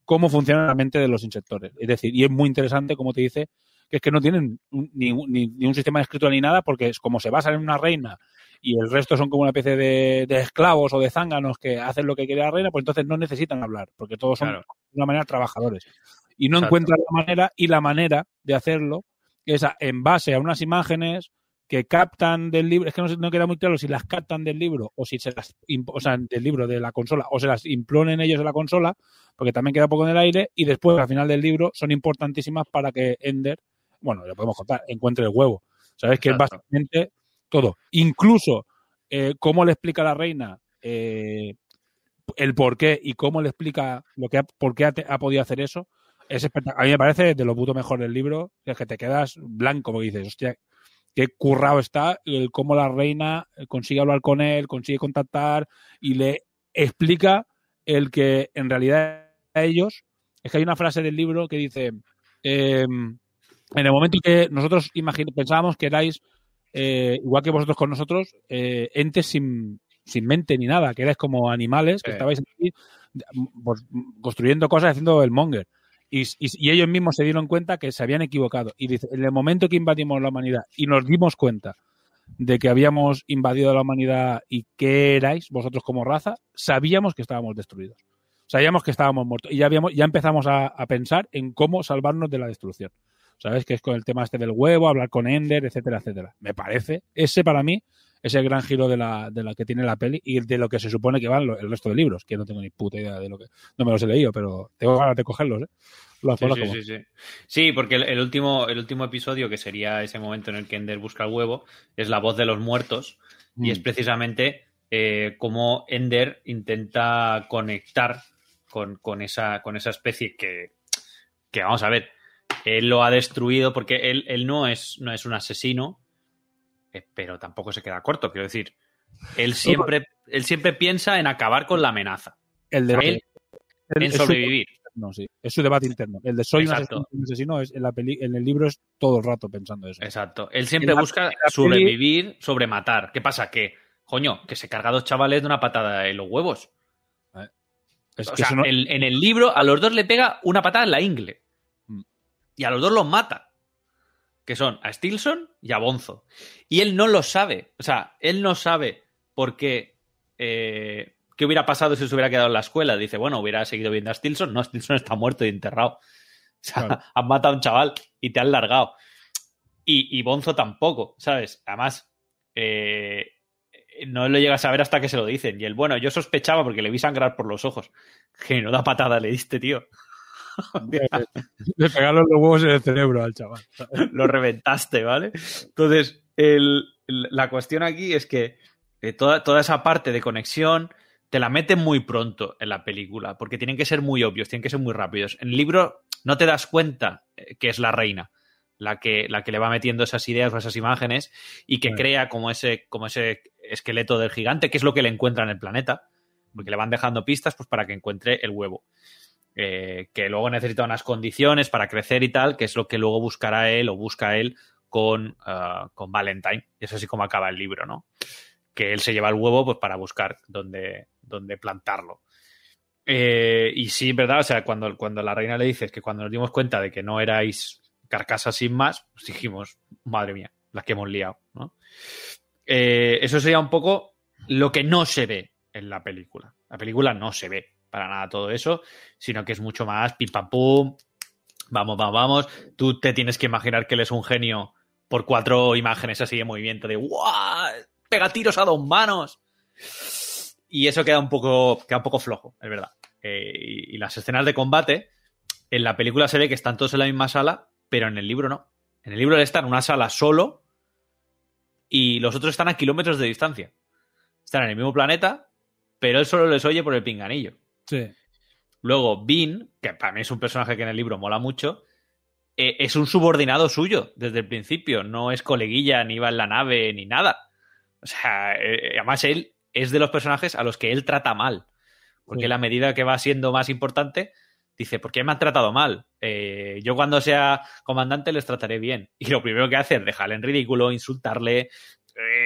cómo funciona la mente de los insectores. Es decir, y es muy interesante, como te dice, que es que no tienen un- ni, un- ni- ni un sistema de escritura ni nada, porque es como se basan en una reina y el resto son como una especie de, de esclavos o de zánganos que hacen lo que quiere la reina, pues entonces no necesitan hablar, porque todos son Claro. de una manera trabajadores. Y no Exacto. encuentran la manera, y la manera de hacerlo es a- en base a unas imágenes que captan del libro, es que no, queda muy claro si las captan del libro o si se las, o sea, del libro de la consola, o se las implonen ellos en la consola, porque también queda poco en el aire, y después al final del libro son importantísimas para que Ender, bueno, lo podemos contar, encuentre el huevo. ¿Sabes? Que es básicamente todo. Incluso eh, cómo le explica a la reina eh, el por qué y cómo le explica lo que ha, por qué ha, ha podido hacer eso, es espectacular. A mí me parece de lo puto mejor del libro, es que te quedas blanco, porque dices, hostia, qué currado está el cómo la reina consigue hablar con él, consigue contactar y le explica el que en realidad a ellos, es que hay una frase del libro que dice, eh, en el momento que nosotros pensábamos que erais, eh, igual que vosotros con nosotros, eh, entes sin, sin mente ni nada, que erais como animales, que estabais aquí pues, construyendo cosas, haciendo el monger. Y, y- y ellos mismos se dieron cuenta que se habían equivocado. Y dice, en el momento que invadimos la humanidad y nos dimos cuenta de que habíamos invadido la humanidad y que erais vosotros como raza, sabíamos que estábamos destruidos. Sabíamos que estábamos muertos. Y ya, habíamos, ya empezamos a, a pensar en cómo salvarnos de la destrucción. ¿Sabes? Que es con el tema este del huevo, hablar con Ender, etcétera, etcétera. Me parece, ese para mí, es el gran giro de la, de la que tiene la peli y de lo que se supone que van lo- el resto de libros, que no tengo ni puta idea de lo que. No me los he leído, pero tengo ganas de cogerlos, ¿eh? Sí, sí, sí, sí. Sí, porque el, el último, el último episodio, que sería ese momento en el que Ender busca el huevo, es la voz de los muertos. Y Mm. es precisamente eh, cómo Ender intenta conectar con, con esa, con esa especie que, que, vamos a ver, él lo ha destruido porque él, él no, es, no es un asesino, eh, pero tampoco se queda corto. Quiero decir, él siempre, él siempre piensa en acabar con la amenaza. El de Él el- en su- sobrevivir. No, sí. Es su debate interno. El de soy un Exacto. asesino, un asesino es en, la peli, en el libro es todo el rato pensando eso. Exacto. Él siempre la- busca sobrevivir sobre matar. ¿Qué pasa? Que, coño, que se carga a dos chavales de una patada en los huevos. Es O sea, no- en, en el libro a los dos le pega una patada en la ingle. Y a los dos los mata. Que son a Stilson y a Bonzo. Y él no lo sabe. O sea, él no sabe por qué. eh, ¿Qué hubiera pasado si se hubiera quedado en la escuela? Dice, bueno, hubiera seguido viendo a Stilson. No, Stilson está muerto y enterrado. O sea, Claro. has matado a un chaval y te han largado. Y, y Bonzo tampoco, ¿sabes? Además, eh, no lo llegas a ver hasta que se lo dicen. Y él, bueno, yo sospechaba porque le vi sangrar por los ojos. Que no da patada le diste, tío. de pegarle los huevos en el cerebro al chaval. lo reventaste, ¿vale? Entonces, el- la cuestión aquí es que eh, toda, toda esa parte de conexión te la meten muy pronto en la película, porque tienen que ser muy obvios, tienen que ser muy rápidos. En el libro no te das cuenta eh, que es la reina la que, la que le va metiendo esas ideas o esas imágenes y que crea como ese, como ese esqueleto del gigante, que es lo que le encuentra en el planeta, porque le van dejando pistas pues, para que encuentre el huevo. Eh, que luego necesita unas condiciones para crecer y tal, que es lo que luego buscará él o busca él con, ah, con Valentine. Y es así como acaba el libro, ¿no? Que él se lleva el huevo pues, para buscar dónde, dónde plantarlo. Eh, y sí, ¿verdad? O sea, cuando, cuando la reina le dice que cuando nos dimos cuenta de que no erais carcasas sin más, pues dijimos, madre mía, la que hemos liado, ¿no? Eh, eso sería un poco lo que no se ve en la película. La película no se ve para nada todo eso, sino que es mucho más pim pam pum, vamos, vamos, vamos. Tú te tienes que imaginar que él es un genio por cuatro imágenes así de movimiento de ¡guau! ¡Pega tiros a dos manos! Y eso queda un poco, queda un poco flojo, es verdad. Eh, y, y las escenas de combate, en la película se ve que están todos en la misma sala, pero en el libro no. En el libro él está en una sala solo y los otros están a kilómetros de distancia. Están en el mismo planeta, pero él solo les oye por el pinganillo. Sí. Luego, Bean, que para mí es un personaje que en el libro mola mucho, eh, es un subordinado suyo desde el principio. No es coleguilla, ni va en la nave, ni nada. O sea, eh, además él es de los personajes a los que él trata mal. Porque Sí. la medida que va siendo más importante, dice, ¿por qué me han tratado mal? Eh, yo cuando sea comandante les trataré bien. Y lo primero que hace es dejarle en ridículo, insultarle,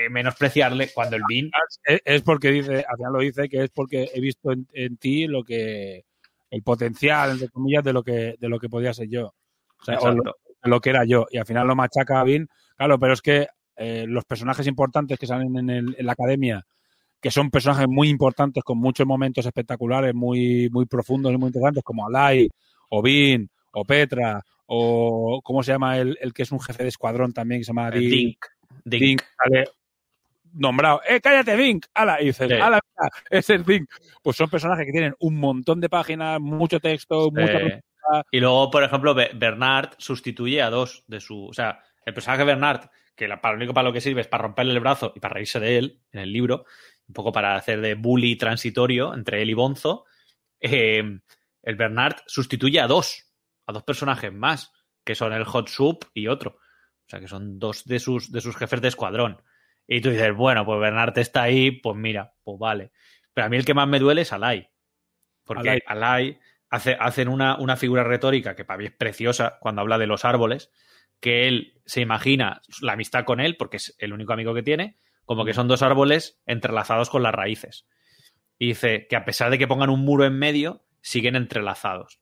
eh, menospreciarle, cuando el Bean... Es, es porque dice, al final lo dice, que es porque he visto en, en ti lo que el potencial, entre comillas, de lo que, de lo que podía ser yo. O sea, o lo, que era yo. Y al final lo machaca a Bean. Claro, pero es que eh, los personajes importantes que salen en, el- en la academia, que son personajes muy importantes, con muchos momentos espectaculares, muy, muy profundos y muy interesantes, como Alai, o Bean, o Petra, o ¿cómo se llama el, el que es un jefe de escuadrón también, que se llama Eh, Dink? Dink. Dink. Dink, sale nombrado. ¡Eh, cállate, Dink! ¡Hala! Y dices, Sí. ¡hala, mira! Es el Dink. Pues son personajes que tienen un montón de páginas, mucho texto, mucha Eh, profundidad. Y luego, por ejemplo, Be- Bernard sustituye a dos de su. O sea, el personaje Bernard, que la- para lo único para lo que sirve es para romperle el brazo y para reírse de él en el libro, un poco para hacer de bully transitorio entre él y Bonzo, eh, el Bernard sustituye a dos, a dos personajes más, que son el Hot Soup y otro. O sea, que son dos de sus, de sus jefes de escuadrón. Y tú dices, bueno, pues Bernard está ahí, pues mira, pues vale. Pero a mí el que más me duele es Alai. Porque Alai. Alai, hace, hacen una, una figura retórica que para mí es preciosa cuando habla de los árboles, que él se imagina la amistad con él, porque es el único amigo que tiene, como que son dos árboles entrelazados con las raíces. Y dice que a pesar de que pongan un muro en medio, siguen entrelazados.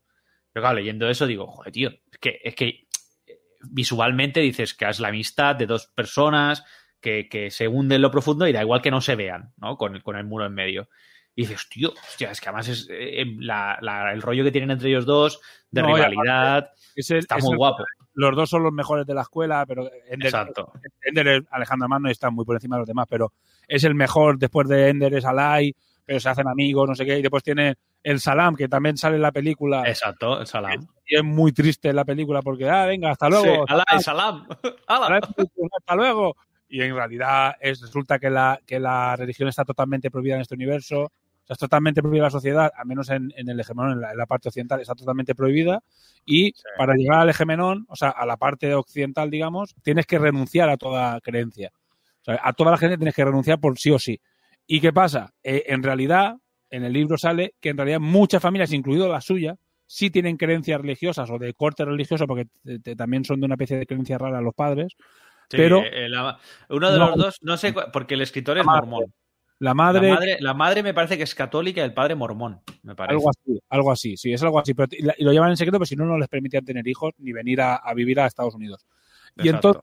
Pero claro, leyendo eso digo, joder, tío, es que, es que eh, visualmente dices que es la amistad de dos personas que, que se hunden en lo profundo y da igual que no se vean, ¿no? Con, el- con el muro en medio. Y dices, tío, hostia, es que además es eh, la- la- el rollo que tienen entre ellos dos, de No, rivalidad, Es el- está es muy el- guapo. Los dos son los mejores de la escuela, pero Ender, Exacto. Ender Alejandro Magno está muy por encima de los demás, pero es el mejor. Después de Ender es Alai, pero se hacen amigos, no sé qué. Y después tiene el Salam, que también sale en la película. Exacto, el salam. Y es muy triste en la película porque, ah, venga, hasta luego. Sí, ala, el Salam, salam. Ala. hasta luego. Y en realidad es, resulta que la, que la religión está totalmente prohibida en este universo. O sea, es totalmente prohibida la sociedad, al menos en, en el Hegemenón, en la, en la parte occidental, está totalmente prohibida. Y para llegar al Hegemenón, o sea, a la parte occidental, digamos, tienes que renunciar a toda creencia. O sea, a toda la gente tienes que renunciar por sí o sí. ¿Y qué pasa? Eh, en realidad, en el libro sale que en realidad muchas familias, incluido la suya, sí tienen creencias religiosas o de corte religioso, porque te- te- también son de una especie de creencia rara los padres. Sí, pero eh, la- uno de no- los dos, no sé, porque el escritor es madre, mormón. la madre, La madre, la madre me parece que es católica y el padre mormón, me parece. algo así, algo así, sí, es algo así. Pero, y, lo llevan en secreto, porque si no, no les permitían tener hijos ni venir a, a vivir a Estados Unidos. Y entonces,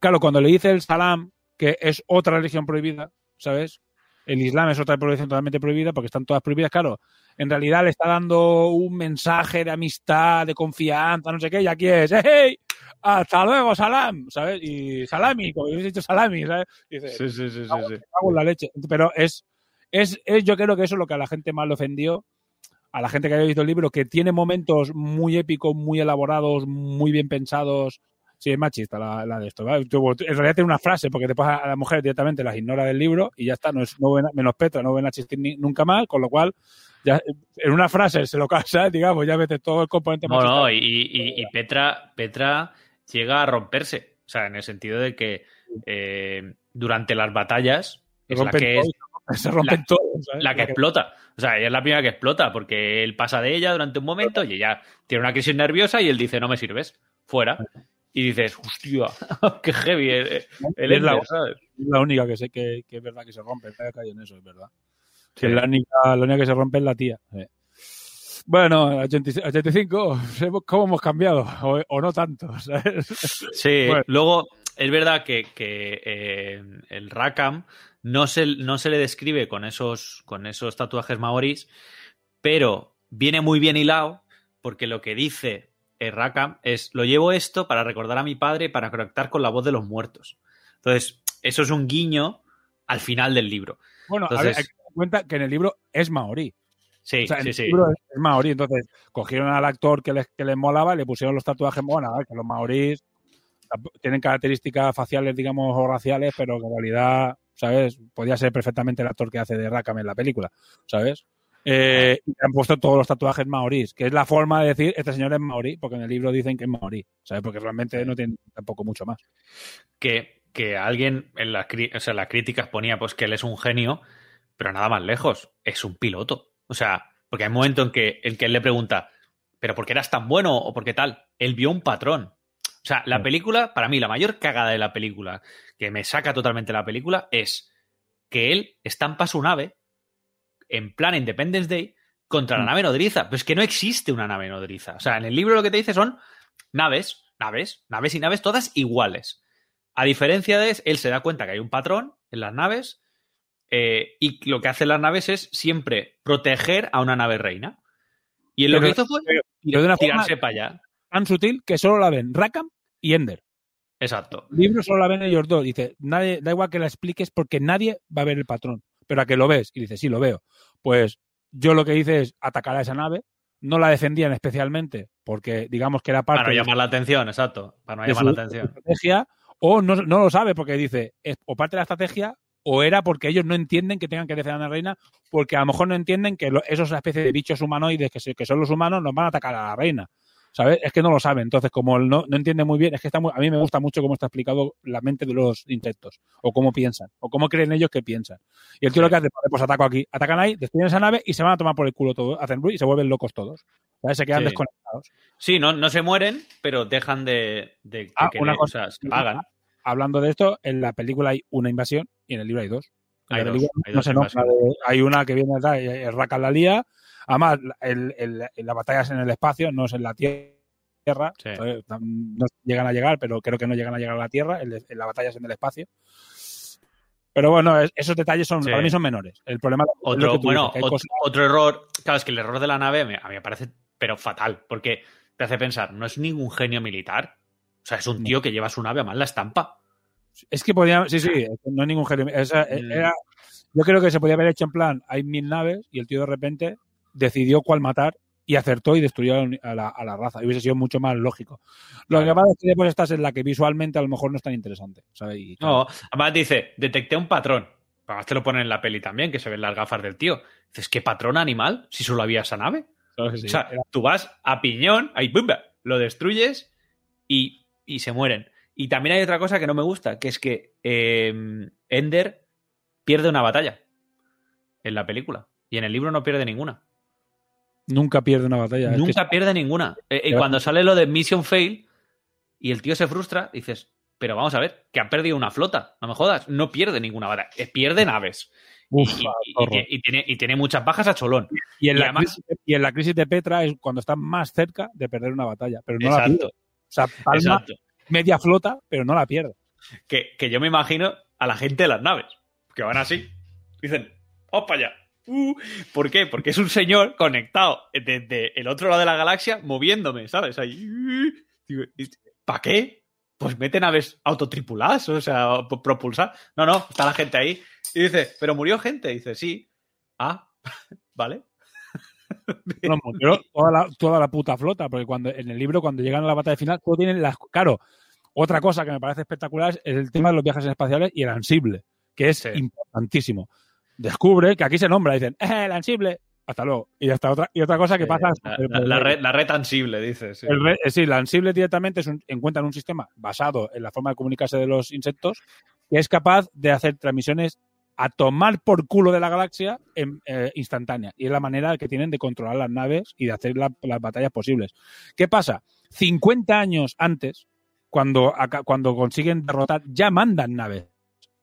claro, cuando le dice el Salam, que es otra religión prohibida, ¿sabes? El Islam es otra religión totalmente prohibida porque están todas prohibidas, claro. En realidad le está dando un mensaje de amistad, de confianza, no sé qué, y aquí es, ¡hey! Hasta luego, Salam, ¿sabes? Y salami, como habéis dicho salami, ¿sabes? Y dice, Sí, sí, sí, sí, sí. la leche. Pero es, es, es, yo creo que eso es lo que a la gente más le ofendió, a la gente que haya visto el libro, que tiene momentos muy épicos, muy elaborados, muy bien pensados. Sí, es machista la, la de esto. ¿vale? En realidad tiene una frase, porque después a a las mujeres directamente las ignora del libro y ya está, no es, no ven, menos Petra, no ven a existir ni- nunca más, con lo cual, ya, en una frase se lo casa, digamos, ya metes todo el componente No, no, y, y- y Petra, Petra llega a romperse. O sea, en el sentido de que eh, durante las batallas es la que es todos, se rompen la- todos. ¿sabes? la que explota. O sea, ella es la primera que explota porque él pasa de ella durante un momento y ella tiene una crisis nerviosa y él dice, no me sirves, fuera. Y dices, hostia, qué heavy el, el Es la-. Es la única que sé que, que es verdad que se rompe. Caído en eso, es verdad. La, única, la única que se rompe es la tía. Bueno, 80 85, ¿cómo hemos cambiado? O, o no tanto, ¿sabes? Sí, Bueno. luego es verdad que, que, eh, el Rakam no se, no se le describe con esos, con esos tatuajes maoris, pero viene muy bien hilado porque lo que dice el Rakam es lo llevo esto para recordar a mi padre y para conectar con la voz de los muertos. Entonces, eso es un guiño al final del libro. Bueno, a ver, Cuenta que en el libro es maorí. Sí, O sea, en sí, el sí. libro es, es maorí. Entonces, cogieron al actor que les, que les molaba y le pusieron los tatuajes. Bueno, que los maorís tienen características faciales, digamos, o raciales, pero que en realidad, ¿sabes? Podía ser perfectamente el actor que hace de Rakam en la película, ¿sabes? Eh, y han puesto todos los tatuajes maorís, que es la forma de decir, este señor es maorí, porque en el libro dicen que es maorí, ¿sabes? Porque realmente no tiene tampoco mucho más. que, que alguien en las, o sea, las críticas ponía pues que él es un genio, pero nada más lejos, es un piloto. O sea, porque hay un momento en que, en que él le pregunta, pero porque eras tan bueno o porque tal. Él vio un patrón. O sea, la película, para mí, la mayor cagada de la película, que me saca totalmente la película, es que él estampa su nave en plan Independence Day contra la Mm. nave nodriza. Pero es que no existe una nave nodriza. O sea, en el libro lo que te dice son naves, naves, naves y naves, todas iguales. A diferencia de él se da cuenta que hay un patrón en las naves eh, y lo que hacen las naves es siempre proteger a una nave reina. Y él lo que hizo fue pero- pero de una forma tirarse para allá. tan sutil que solo la ven Rackham y Ender. Exacto. El libro solo la ven ellos dos. Dice, nadie, da igual que la expliques porque nadie va a ver el patrón. Pero a que lo ves. Y dice, sí, lo veo. Pues yo lo que hice es atacar a esa nave. No la defendían especialmente porque digamos que era parte Para no llamar la atención, exacto. Para no llamar la atención. estrategia. O no, no lo sabe porque dice, es o parte de la estrategia o era porque ellos no entienden que tengan que defender a la reina porque a lo mejor no entienden que esos especie de bichos humanoides que, se- que son los humanos nos van a atacar a la reina. ¿Sabes? Es que no lo saben. Entonces, como él no, no entiende muy bien, es que está muy- a mí me gusta mucho cómo está explicado la mente de los insectos, o cómo piensan, o cómo creen ellos que piensan. Y el tío lo que hace, pues ataco aquí, atacan ahí, destruyen esa nave y se van a tomar por el culo todo, hacen ruido y se vuelven locos todos. ¿Sabes? Se quedan Sí. desconectados. Sí, no, no se mueren, pero dejan de, de, de Ah, querer, una o cosa. sea, pagan. Hablando de esto, en la película hay una invasión y en el libro hay dos. En Hay la dos, película hay no dos hay una que viene atrás, Raka la lía. Además, el, el- la batalla es en el espacio, no es en la Tierra. No llegan a llegar, pero creo que no llegan a llegar a la Tierra. el- la batalla es en el espacio. Pero bueno, es- esos detalles son, Sí. para mí son menores. El problema es lo Otro, que tú bueno, dices, que otro error. Claro, es que el error de la nave me- a mí me parece, pero fatal, porque te hace pensar, no es ningún genio militar. O sea, es un tío que lleva su nave a mal la estampa. Es que podía, sí, sí, no hay ningún. Esa- Mm. era, yo creo que se podía haber hecho en plan, hay mil naves y el tío de repente decidió cuál matar y acertó y destruyó a la, a la raza. Y hubiese sido mucho más lógico. Lo que pasa es que después estás en la que visualmente a lo mejor no es tan interesante. ¿sabes? Y, No, además dice, detecté un patrón. Además te lo ponen en la peli también, que se ven las gafas del tío. Dices, ¿qué patrón animal? Si solo había esa nave. claro que sí. O sea, tú vas a piñón, ahí ¡bumba! lo destruyes y, y se mueren. Y también hay otra cosa que no me gusta, que es que eh, Ender pierde una batalla en la película. Y en el libro no pierde ninguna. Nunca pierde una batalla. es que Nunca pierde ninguna. Eh, y Pero- cuando sale lo de Mission Fail y el tío se frustra, dices, pero vamos a ver, que ha perdido una flota, no me jodas, no pierde ninguna batalla, eh, pierde naves. Uf, y, tiene, y tiene muchas bajas a Cholón. Y en, la además- crisis, y en la crisis de Petra es cuando está más cerca de perder una batalla, pero no la pierde. O sea, palma exacto. media flota, pero no la pierde. Que, que yo me imagino a la gente de las naves, que van así, dicen, ¡oh, para allá! Uh, ¿Por qué? Porque es un señor conectado desde el otro lado de la galaxia moviéndome, ¿sabes? Ahí. ¿Para qué? Pues mete naves autotripuladas, o sea, p- propulsar. No, no, está la gente ahí. Y dice, ¿pero murió gente? dice, sí. Ah, vale. Toda la, toda la puta flota, porque cuando en el libro, cuando llegan a la batalla final, todo tienen las. Claro, otra cosa que me parece espectacular es el tema de los viajes espaciales y el ansible, que es Sí. importantísimo. Descubre que aquí se nombra, dicen, ¡eh, el ansible! Hasta luego. Y hasta otra, y otra cosa que pasa. La, la- la red, la red ansible, dice. Sí. El re- eh, sí, la ansible directamente es un- encuentran un sistema basado en la forma de comunicarse de los insectos que es capaz de hacer transmisiones a tomar por culo de la galaxia en, eh, instantánea. Y es la manera que tienen de controlar las naves y de hacer la- las batallas posibles. ¿Qué pasa? 50 años antes, cuando, cuando consiguen derrotar, ya mandan naves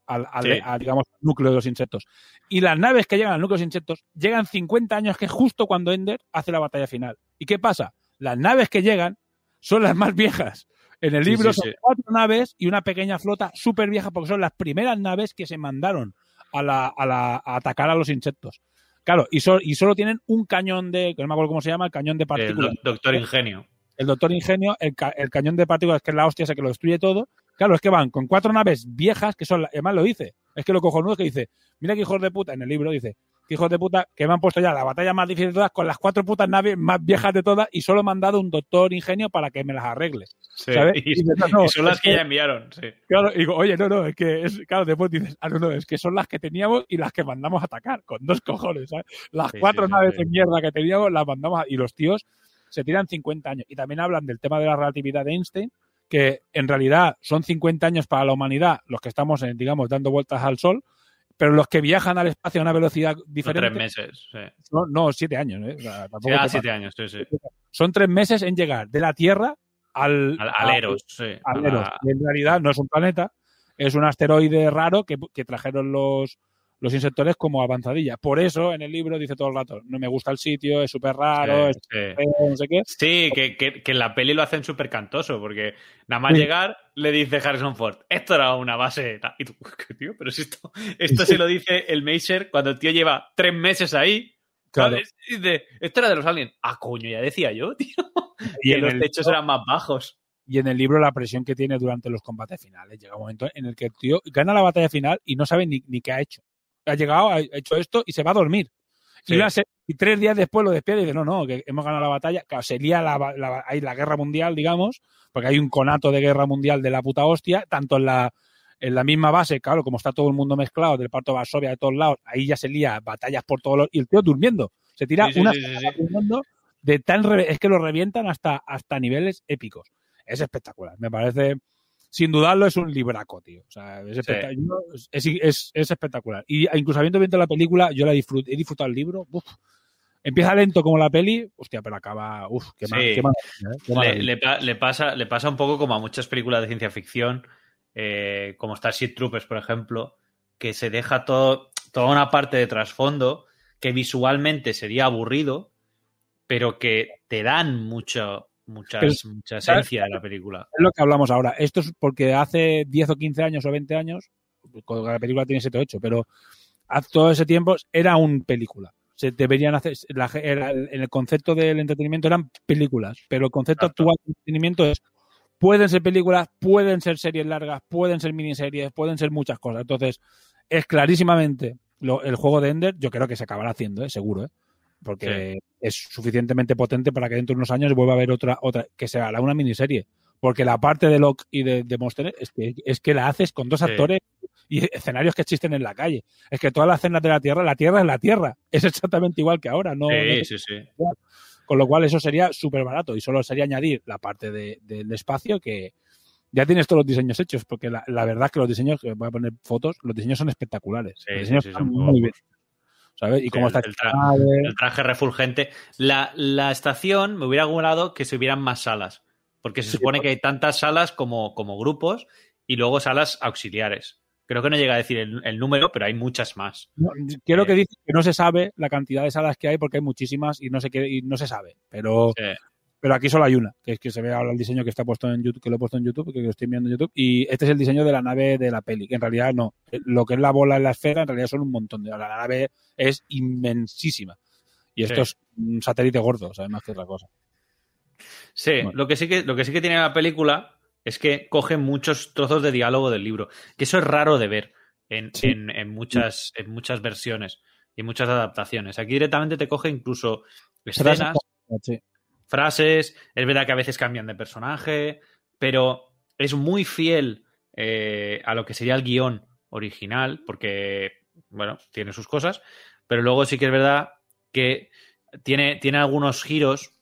al, al- Sí. al, digamos, núcleo de los insectos. Y las naves que llegan al núcleo de los insectos llegan 50 años, que es justo cuando Ender hace la batalla final. ¿Y qué pasa? Las naves que llegan son las más viejas. En el libro sí, son cuatro naves y una pequeña flota súper vieja porque son las primeras naves que se mandaron a, la, a, la- a atacar a los insectos. Claro, y, so- y solo tienen un cañón de, no me acuerdo cómo se llama, el cañón de El partículas. do- doctor Ingenio. El doctor Ingenio, el, ca- el cañón de partículas, que es la hostia esa que lo destruye todo. Claro, es que van con cuatro naves viejas, que son, además lo dice, es que lo cojonudo es que dice, mira que hijos de puta, en el libro dice, hijos de puta, que me han puesto ya la batalla más difícil de todas con las cuatro putas naves más viejas de todas y solo me han dado un doctor Ingenio para que me las arregle. Sí, ¿sabes? Y, Y dices, no, y son las que que- ya enviaron, sí. Claro, y digo, oye, no, no, es que, es, claro, después dices, ah, no, no, es que son las que teníamos y las que mandamos a atacar, con dos cojones, ¿sabes? Las Sí, cuatro sí, naves de mierda que teníamos las mandamos a, y los tíos se tiran 50 años. Y también hablan del tema de la relatividad de Einstein, que en realidad son 50 años para la humanidad los que estamos, digamos, dando vueltas al Sol, pero los que viajan al espacio a una velocidad Son diferente. tres meses. Sí. No, no, siete años, ¿eh? O sea, tampoco Sí, ah, te siete años, sí, sí. Son tres meses en llegar de la Tierra al. Al, Eros, sí. al Eros. en realidad no es un planeta, es un asteroide raro que, que trajeron los, los insectores como avanzadilla. Por eso en el libro dice todo el rato, no me gusta el sitio, es súper raro, Sí, es sí. feo, no sé qué. Sí, que, que- que en la peli lo hacen súper cantoso, porque nada más Sí. llegar le dice Harrison Ford, esto era una base... ta-". Y tú, ¿qué tío? Pero si esto, esto se lo dice el Meiser cuando el tío lleva tres meses ahí, Claro. Y dice, esto era de los aliens. Ah, coño, ya decía yo, tío. Y que en los techos eran más bajos. y en el libro la presión que tiene durante los combates finales. Llega un momento en el que el tío gana la batalla final y no sabe ni, ni qué ha hecho. Ha llegado, ha hecho esto y se va a dormir. Sí. Y, una se- y tres días después lo despide y dice, no, no, que hemos ganado la batalla. Claro, se lía la, la, hay la guerra mundial, digamos, porque hay un conato de guerra mundial de la puta hostia, tanto en la, en la misma base, claro, como está todo el mundo mezclado, del parto de Varsovia de todos lados, ahí ya se lía batallas por todos los... Y el tío durmiendo. Se tira Sí, una sí, de tan... re- Es que lo revientan hasta, hasta niveles épicos. Es espectacular. Me parece... Sin dudarlo, es un libraco, tío. O sea, es, espectac- yo- es, es- es espectacular. Y incluso habiendo visto la película, yo la disfrut- he disfrutado el libro. uf. Empieza lento como la peli, hostia, pero acaba. Uf, qué, ma- Sí. qué maravilla, ¿eh? Le, le pa- le pasa, le pasa un poco como a muchas películas de ciencia ficción, eh, como Starship Troopers, por ejemplo, que se deja todo, toda una parte de trasfondo que visualmente sería aburrido, pero que te dan mucho, muchas, Pero, mucha ¿sabes? esencia de la película. Es lo que hablamos ahora. Esto es porque hace 10 o 15 años o 20 años, cuando la película tiene 7 o 8, pero hace todo ese tiempo era un película. Se deberían hacer, la- era- en el concepto del entretenimiento eran películas, pero el concepto Exacto. actual del entretenimiento es pueden ser películas, pueden ser series largas, pueden ser miniseries, pueden ser muchas cosas. Entonces, es clarísimamente lo- el juego de Ender, yo creo que se acabará haciendo, ¿eh? seguro, ¿eh? Porque es suficientemente potente para que dentro de unos años vuelva a haber otra, otra que sea la- una miniserie. Porque la parte de Locke y de, de Monster es que, es que la haces con dos Sí. actores y escenarios que existen en la calle. Es que todas las escenas de la Tierra, la Tierra es la Tierra. Es exactamente igual que ahora. No, sí, con lo cual eso sería súper barato y solo sería añadir la parte de- del espacio que ya tienes todos los diseños hechos, porque la, la verdad es que los diseños, que voy a poner fotos, los diseños son espectaculares. Sí, los diseños sí, son muy bien. ¿Sabes? Y Sí, cómo está el- traje refulgente. La, la estación me hubiera gustado que se hubieran más salas, porque se Sí, supone que hay tantas salas como, como grupos y luego salas auxiliares. Creo que no llega a decir el, el número, pero hay muchas más. No, quiero Eh. que dice que no se sabe la cantidad de salas que hay porque hay muchísimas y no se y no se sabe. Pero, Sí. Pero aquí solo hay una, que es que se ve ahora el diseño que está puesto en YouTube, que lo he puesto en YouTube, que lo estoy viendo en YouTube. Y este es el diseño de la nave de la peli, que en realidad no. Lo que es la bola en la esfera, en realidad son un montón de. La nave es inmensísima. Y esto Sí. es un satélite gordo, ¿sabes? Más que otra cosa. Sí, Bueno. lo, que sí que, lo que sí que tiene la película es que coge muchos trozos de diálogo del libro, que eso es raro de ver en, Sí. en- en muchas, en muchas versiones y muchas adaptaciones. Aquí directamente te coge incluso escenas, Sí. Frases, es verdad que a veces cambian de personaje, pero es muy fiel eh, a lo que sería el guion original, porque, bueno, tiene sus cosas, pero luego sí que es verdad que tiene, tiene algunos giros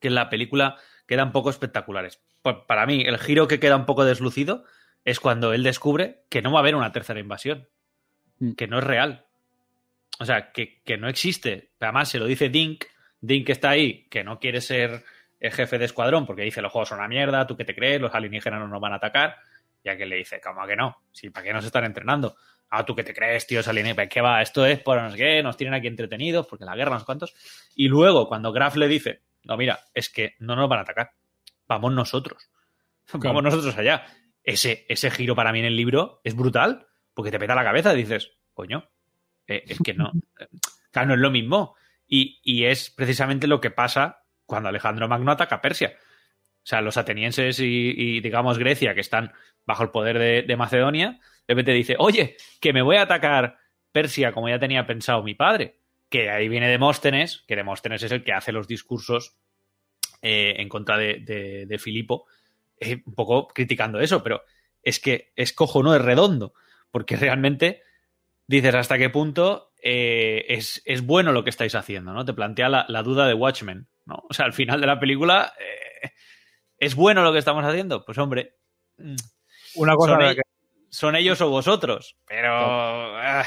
que en la película quedan poco espectaculares. Pa- Para mí, el giro que queda un poco deslucido es cuando él descubre que no va a haber una tercera invasión, Mm. que no es real. O sea, que, que no existe. Además, se lo dice Dink. Dink está ahí, que no quiere ser el jefe de escuadrón, porque dice los juegos son una mierda, tú qué te crees, los alienígenas no nos van a atacar. Y aquel le dice, ¿cómo que no? Sí, ¿para qué nos están entrenando? Ah, tú qué te crees, tío, es alienígena. ¿Qué va? Esto es por no sé qué, nos tienen aquí entretenidos, porque la guerra, no sé cuántos. Y luego, cuando Graf le dice, no, mira, es que no nos van a atacar. Vamos nosotros. Vamos nosotros allá. Ese, ese giro para mí en el libro es brutal, porque te peta la cabeza y dices, coño, eh, es que no. eh, Claro, no es lo mismo. Y, es precisamente lo que pasa cuando Alejandro Magno ataca a Persia. O sea, los atenienses y, digamos, Grecia, que están bajo el poder de, Macedonia, de repente dice, oye, que me voy a atacar Persia como ya tenía pensado mi padre. Que ahí viene Demóstenes, que Demóstenes es el que hace los discursos eh, en contra de, de, Filipo, eh, un poco criticando eso, pero es que es cojonudo, es redondo, porque realmente dices hasta qué punto eh, es, es, bueno lo que estáis haciendo, ¿no? Te plantea la, la, duda de Watchmen, ¿no? O sea, al final de la película, eh, ¿es bueno lo que estamos haciendo? Pues hombre. Una cosa son, la ellos, que, son ellos o vosotros. Pero. ah,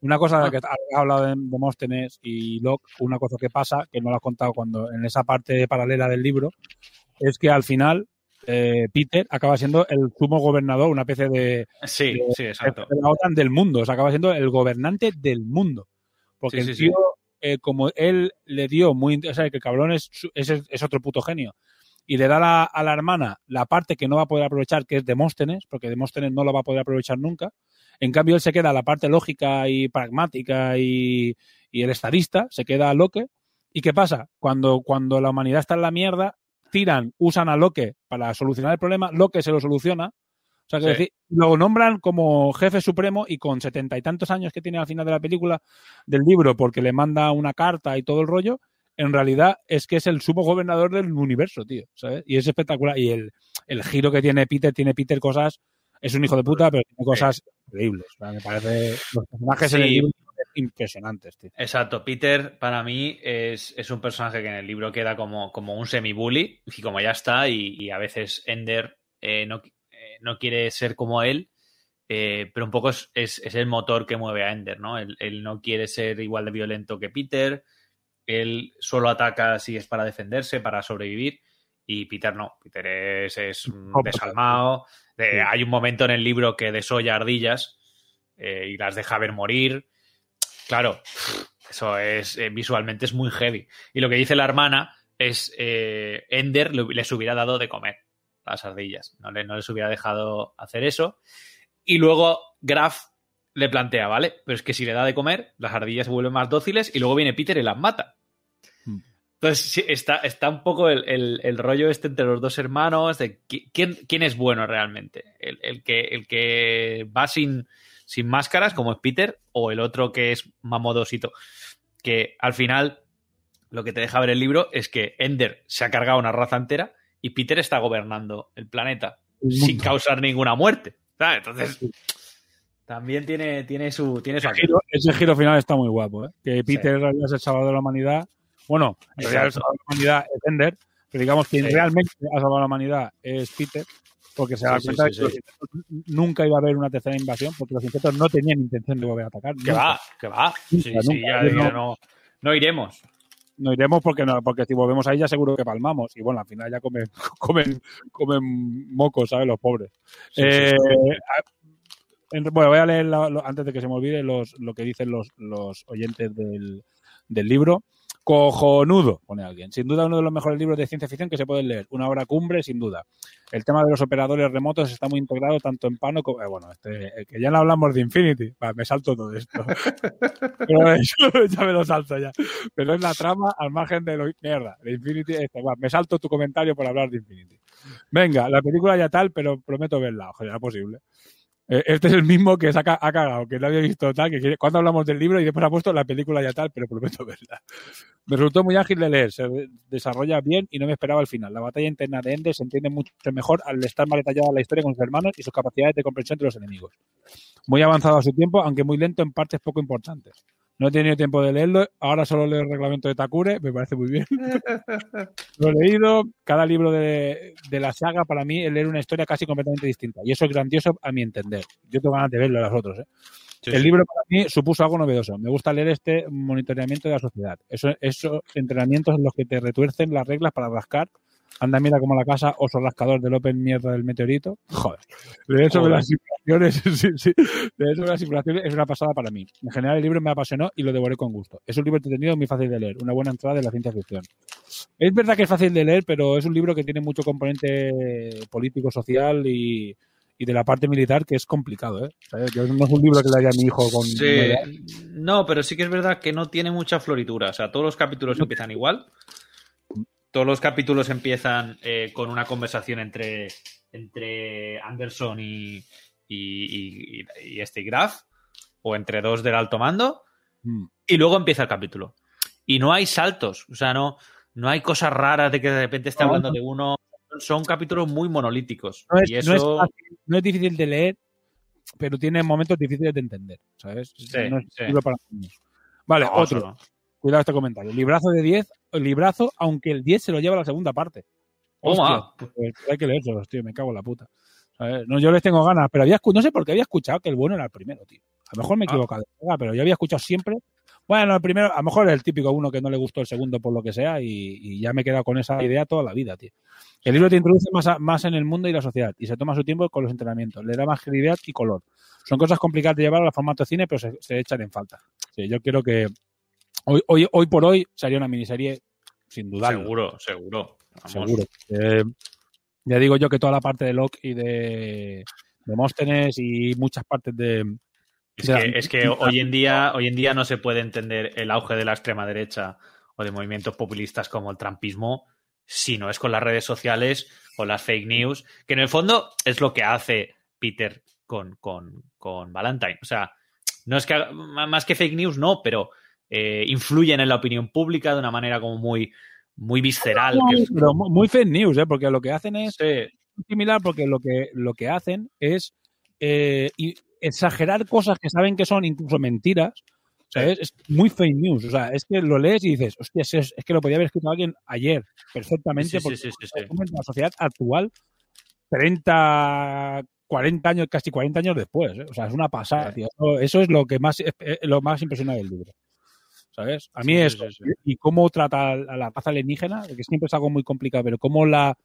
Una cosa de la que has hablado de Demóstenes y Locke, una cosa que pasa, que no lo has contado cuando en esa parte paralela del libro, es que al final eh, Peter acaba siendo el sumo gobernador, una especie de, sí, de- sí, exacto. de la OTAN del mundo, o sea, acaba siendo el gobernante del mundo. Porque Sí, el sí, tío, eh, como él le dio muy, o sea, que el cabrón es, es, es otro puto genio, y le da la- a la hermana la parte que no va a poder aprovechar, que es Demóstenes, porque Demóstenes no lo va a poder aprovechar nunca. En cambio, él se queda la parte lógica y pragmática y, y el estadista, se queda a Locke. ¿Y qué pasa? Cuando, cuando la humanidad está en la mierda, tiran, usan a Locke para solucionar el problema, Locke se lo soluciona. O sea, que Sí. decir, lo nombran como jefe supremo y con setenta y tantos años que tiene al final de la película del libro, porque le manda una carta y todo el rollo, en realidad es que es el sumo gobernador del universo, tío, ¿sabes? Y es espectacular. Y el, el giro que tiene Peter, tiene Peter cosas, es un hijo de puta, pero tiene cosas increíbles. O sea, me parece, los personajes en el Sí. libro impresionantes, tío. Exacto, Peter para mí es, es un personaje que en el libro queda como, como un semi-bully y como ya está, y, y a veces Ender eh, no, eh, no quiere ser como él, eh, pero un poco es, es- es el motor que mueve a Ender, ¿no? Él, él no quiere ser igual de violento que Peter, él solo ataca si es para defenderse, para sobrevivir, y Peter no, Peter es, es desalmado, de- Sí. hay un momento en el libro que desolla ardillas y las deja ver morir, claro, eso es eh, visualmente es muy heavy. Y lo que dice la hermana es eh, Ender le- les hubiera dado de comer las ardillas, no, le- no les hubiera dejado hacer eso. Y luego Graf le plantea, ¿vale? Pero es que si le da de comer, las ardillas se vuelven más dóciles y luego viene Peter y las mata. Hmm. Entonces sí, está, está un poco el, el- el rollo este entre los dos hermanos de qui- quién, quién es bueno realmente. El, el que, el que va sin, sin máscaras, como es Peter, o el otro que es mamodosito. Que al final lo que te deja ver el libro es que Ender se ha cargado una raza entera y Peter está gobernando el planeta El sin causar ninguna muerte. ¿sabes? Entonces, también tiene, tiene su, tiene su Ese giro, ese giro final está muy guapo, ¿eh? Que Peter Sí. es el salvador de la humanidad. Bueno, en realidad el salvador de la humanidad es Ender, pero digamos que Sí. realmente ha salvado a la humanidad es Peter, porque se da Sí, cuenta sí, de que nunca iba a haber una tercera invasión, porque los insectos no tenían intención de volver a atacar. Que va, que va. Sí, Nunca, sí, nunca. ya, ya no- no, iremos. No iremos porque no, porque si volvemos ahí ya seguro que palmamos. Y bueno, al final ya comen, comen, comen mocos, ¿sabes? Los pobres. Sí, Eh, sí. a- en- bueno, voy a leer lo- antes de que se me olvide los, lo que dicen los, los oyentes del, del libro. Cojonudo, pone alguien. Sin duda uno de los mejores libros de ciencia ficción que se pueden leer. Una obra cumbre, sin duda. El tema de los operadores remotos está muy integrado tanto en Pano como... eh, bueno, este, eh, que ya no hablamos de Infinity. Me salto todo esto. Pero eso ya me lo salto ya. Pero es la trama al margen de lo... Mierda, de Infinity. Este, me salto tu comentario por hablar de Infinity. Venga, la película ya tal, pero prometo verla. Ojalá posible. Eh, Este es el mismo que se ha, ca- ha cagado, que no había visto tal, que cuando hablamos del libro y después ha puesto la película ya tal, pero prometo verla. Me resultó muy ágil de leer, se de- desarrolla bien y no me esperaba el final. La batalla interna de Ende se entiende mucho mejor al estar más detallada la historia con sus hermanos y sus capacidades de comprensión de los enemigos. Muy avanzado a su tiempo, aunque muy lento en partes poco importantes. No he tenido tiempo de leerlo, ahora solo leo el reglamento de Takure, me parece muy bien. Lo he leído, cada libro de, de la saga para mí es leer una historia casi completamente distinta y eso es grandioso a mi entender. Yo tengo ganas de verlo a los otros. ¿eh? Sí, el sí. libro para mí supuso algo novedoso. Me gusta leer este monitoreamiento de la sociedad. Eso, esos entrenamientos en los que te retuercen las reglas para rascar. Anda, mira como la casa, oso rascador del Open mierda del meteorito. Joder. Leer sobre Joder. las simulaciones, sí, sí. Leer sobre las simulaciones es una pasada para mí. En general, el libro me apasionó y lo devoré con gusto. Es un libro entretenido, muy fácil de leer. Una buena entrada de la ciencia ficción. Es verdad que es fácil de leer, pero es un libro que tiene mucho componente político, social y, y de la parte militar que es complicado. ¿eh? ¿Sabes? Yo no es un libro que le haya a mi hijo con. Sí. No, pero sí que es verdad que no tiene mucha floritura. O sea, todos los capítulos empiezan igual. Todos los capítulos empiezan eh, con una conversación entre, entre Anderson y, y, y- y este Graf, o entre dos del alto mando, Mm. y luego empieza el capítulo. Y no hay saltos, o sea, no, no hay cosas raras de que de repente esté No, hablando de uno. Son capítulos muy monolíticos. No es, y no es fácil, no es difícil de leer, pero tiene momentos difíciles de entender. ¿Sabes? Sí, no es sí. para niños. Vale, No, otro. Cuidado este comentario. Librazo de 10, librazo, aunque el 10 se lo lleva a la segunda parte. Toma. Hostia, pues hay que leérselos, tío, me cago en la puta. No, yo les tengo ganas, pero había no sé por qué había escuchado que el bueno era el primero, tío. A lo mejor Ah. me he equivocado, de verdad, pero yo había escuchado siempre. Bueno, el primero, a lo mejor es el típico uno que no le gustó el segundo por lo que sea y, y ya me he quedado con esa idea toda la vida, tío. El libro te introduce más, a- más en el mundo y la sociedad y se toma su tiempo con los entrenamientos. Le da más credibilidad y color. Son cosas complicadas de llevar al formato de cine, pero se, se echan en falta. Sí, yo creo que hoy, hoy, hoy por hoy sería una miniserie sin dudarlo. Seguro, seguro. Vamos. Seguro. Eh, ya digo yo que toda la parte de Locke y de Demóstenes y muchas partes de. Es de la- que, es que hoy en día, hoy en día no se puede entender el auge de la extrema derecha o de movimientos populistas como el trampismo si no es con las redes sociales o las fake news, que en el fondo es lo que hace Peter con, con, con Valentine. O sea, no es que más que fake news, no, pero eh, influyen en la opinión pública de una manera como muy, muy visceral. que es- Pero mu- muy fake news, ¿eh? porque lo que hacen es Sí. similar, porque lo que, lo que hacen es eh, y- exagerar cosas que saben que son incluso mentiras. ¿sabes? Es muy fake news. O sea, es que lo lees y dices, hostia, es, es que lo podía haber escrito alguien ayer perfectamente. Sí, porque sí, la sociedad actual, 30, 40 años, casi 40 años después. ¿eh? O sea, es una pasada, tío. Eso, eso es lo que más, eh, lo más impresionante del libro. ¿Sabes? A mí Sí, sí. Y cómo trata a la raza alienígena, que siempre es algo muy complicado, pero cómo la,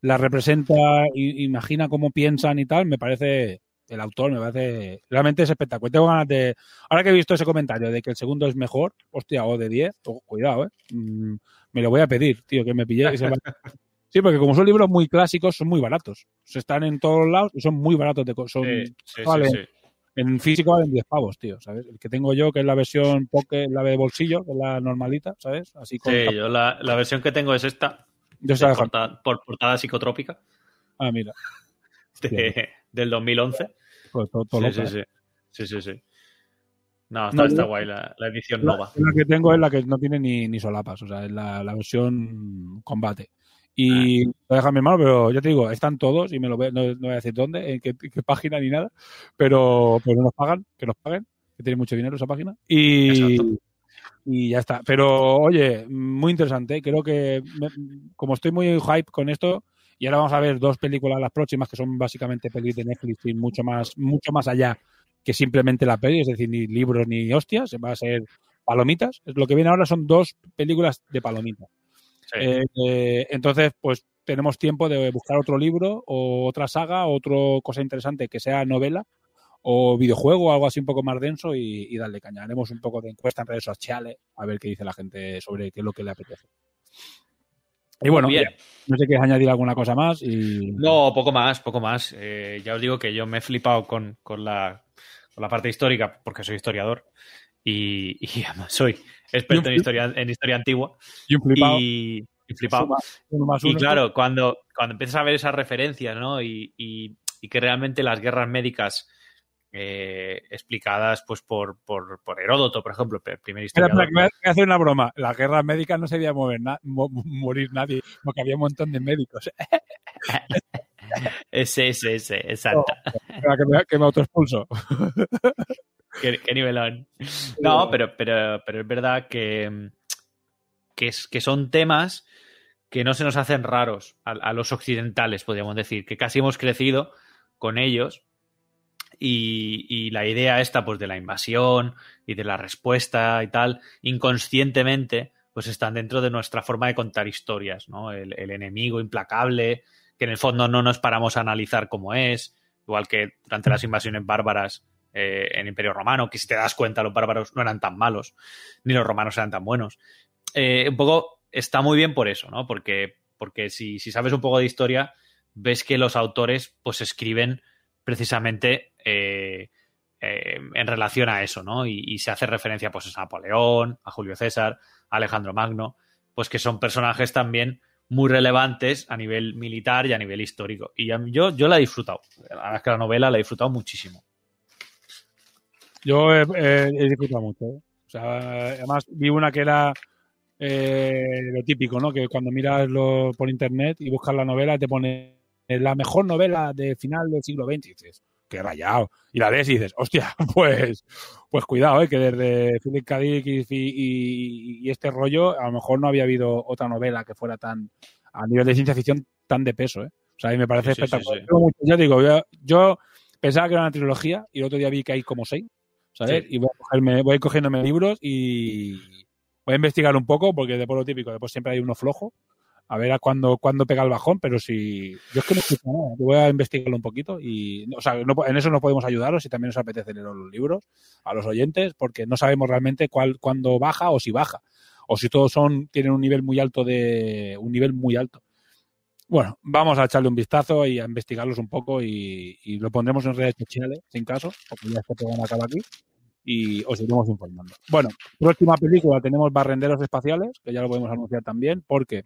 la representa, i- imagina cómo piensan y tal, me parece, el autor me parece, realmente es espectacular. Tengo ganas de, ahora que he visto ese comentario de que el segundo es mejor, hostia, o de 10, ojo, cuidado, eh, Mm, me lo voy a pedir, tío, que me pille. que se Sí, porque como son libros muy clásicos, son muy baratos. Se están en todos lados y son muy baratos. De, son, Sí, En físico valen 10 pavos, tío, ¿sabes? El que tengo yo, que es la versión pocket, la de bolsillo, que es la normalita, ¿sabes? Así con Sí, yo la, la versión que tengo es esta, Yo de se la dejo. porta- por portada psicotrópica Ah, mira. de- del 2011. Pues todo, todo Sí, sí, ¿eh? sí, sí, sí, sí. No, está, No, está yo- guay la, la edición La, nova. la que tengo es la que no tiene ni, ni solapas, o sea, es la, la versión combate. Y Ah. lo deja mi hermano, pero yo te digo, están todos y me lo no, no voy a decir dónde, en qué, qué página ni nada, pero, pero no nos pagan, que nos paguen, que tiene mucho dinero esa página. Y, Exacto. y ya está. Pero oye, muy interesante. Creo que me- como estoy muy hype con esto, y ahora vamos a ver dos películas las próximas que son básicamente pelis de Netflix y mucho más, mucho más allá que simplemente la peli, es decir, ni libros ni hostias, va a ser palomitas. Lo que viene ahora son dos películas de palomitas. Sí. Eh, eh, entonces, pues tenemos tiempo de buscar otro libro o otra saga, o otra cosa interesante que sea novela o videojuego o algo así un poco más denso y, y darle caña. Haremos un poco de encuesta en redes sociales a ver qué dice la gente sobre qué es lo que le apetece. Y bueno, Bien. no sé si quieres añadir alguna cosa más y No, poco más, poco más. Eh, ya os digo que yo me he flipado con, con la, con la parte histórica, porque soy historiador. Y, y además soy experto en historia, en historia antigua. y un flipado. Y, y flipado. Suma uno más Y uno. claro, cuando, cuando empiezas a ver esas referencias, ¿no? Y, y- que realmente las guerras médicas eh, explicadas pues por, por, por Heródoto, por ejemplo, primer historiador. que a hacer una broma. Las guerras médicas no se debía mover na- mo- morir nadie, porque había un montón de médicos. Ese, ese, ese, exacto. Espera, que me, que me autoexpulso. qué, qué nivelón. No, pero, pero, pero es verdad que, que, es, que son temas que no se nos hacen raros a, a los occidentales, podríamos decir, que casi hemos crecido con ellos. Y, y la idea esta, pues, de la invasión y de la respuesta y tal, inconscientemente, pues están dentro de nuestra forma de contar historias, ¿no? El, el enemigo implacable, que en el fondo no nos paramos a analizar cómo es, igual que durante las invasiones bárbaras eh, en Imperio Romano, que si te das cuenta los bárbaros no eran tan malos, ni los romanos eran tan buenos. Eh, un poco está muy bien por eso, ¿no? Porque, porque si, si sabes un poco de historia, ves que los autores pues escriben precisamente eh, eh, en relación a eso, ¿no? Y, se hace referencia pues a Napoleón, a Julio César, a Alejandro Magno, pues que son personajes también muy relevantes a nivel militar y a nivel histórico. Y yo, yo la he disfrutado. La verdad es que la novela la he disfrutado muchísimo. Yo he, he- he disfrutado mucho. ¿eh? O sea, además vi una que era eh, lo típico, ¿no? Que cuando miras lo, por internet y buscas la novela te pone la mejor novela de final del siglo XX y dices, qué rayado. Y la lees y dices, hostia, pues, pues cuidado, ¿eh? que desde Philip K. Dick y, y- y este rollo a lo mejor no había habido otra novela que fuera tan a nivel de ciencia ficción tan de peso, ¿eh? O sea, y me parece Sí, sí, sí, espectacular. sí. Ya digo, yo, yo pensaba que era una trilogía y el otro día vi que hay como seis, ¿sabes? Sí. Y voy, a cogerme, voy a ir cogiéndome libros y voy a investigar un poco porque después lo típico, después siempre hay uno flojo. A ver a cuándo, cuándo pega el bajón, pero si. Yo es que no escucho nada. Yo voy a investigarlo un poquito y. O sea, no en eso no podemos ayudaros si también os apetece leer los libros a los oyentes, porque no sabemos realmente cuál, cuándo baja o si baja. O si todos son, tienen un nivel muy alto de. un nivel muy alto. Bueno, vamos a echarle un vistazo y a investigarlos un poco y, lo pondremos en redes sociales, sin caso, porque ya este programa acaba aquí y os iremos informando. Bueno, próxima película tenemos Barrenderos Espaciales, que ya lo podemos anunciar también, porque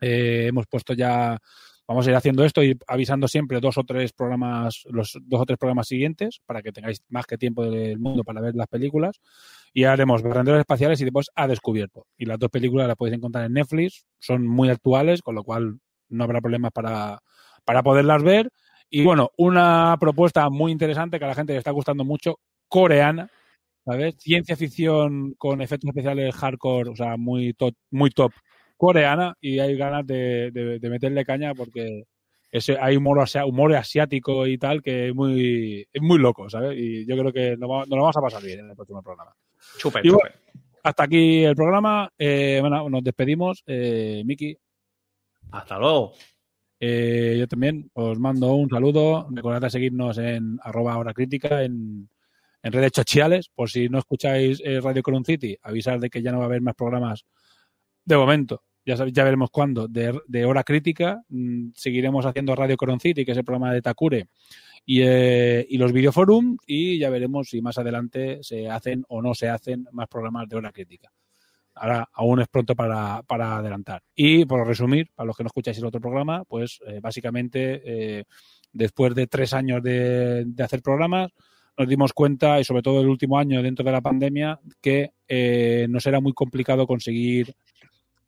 eh, hemos puesto ya, vamos a ir haciendo esto y avisando siempre dos o tres programas, los dos o tres programas siguientes, para que tengáis más que tiempo del mundo para ver las películas. Y haremos Barrenderos Espaciales y después Ha Descubierto. Y las dos películas las podéis encontrar en Netflix, son muy actuales, con lo cual no habrá problemas para, para poderlas ver. Y bueno, una propuesta muy interesante que a la gente le está gustando mucho, coreana, ¿sabes? Ciencia ficción con efectos especiales hardcore, o sea, muy top, muy top coreana y hay ganas de, de- de meterle caña porque ese, hay humor, humor asiático y tal que es muy, es muy loco, ¿sabes? Y yo creo que nos, va- nos lo vamos a pasar bien en el próximo programa. Chupe, Y chupe. bueno, hasta aquí el programa. Eh, bueno, nos despedimos. Eh, Miki, Hasta luego. eh, yo también os mando un saludo. Recordad de seguirnos en arroba hora crítica en, redes sociales. Por si no escucháis eh, Radio Column City, avisar de que ya no va a haber más programas de momento. Ya, ya veremos cuándo. De, de hora crítica mm, seguiremos haciendo Radio Coron City, que es el programa de Takure, y, eh, y los videoforum. Y ya veremos si más adelante se hacen o no se hacen más programas de hora crítica. Ahora aún es pronto para, para adelantar. Y por resumir, para los que no escucháis el otro programa, pues eh, básicamente eh, después de tres años de, hacer programas, nos dimos cuenta, y sobre todo el último año dentro de la pandemia, que eh, nos era muy complicado conseguir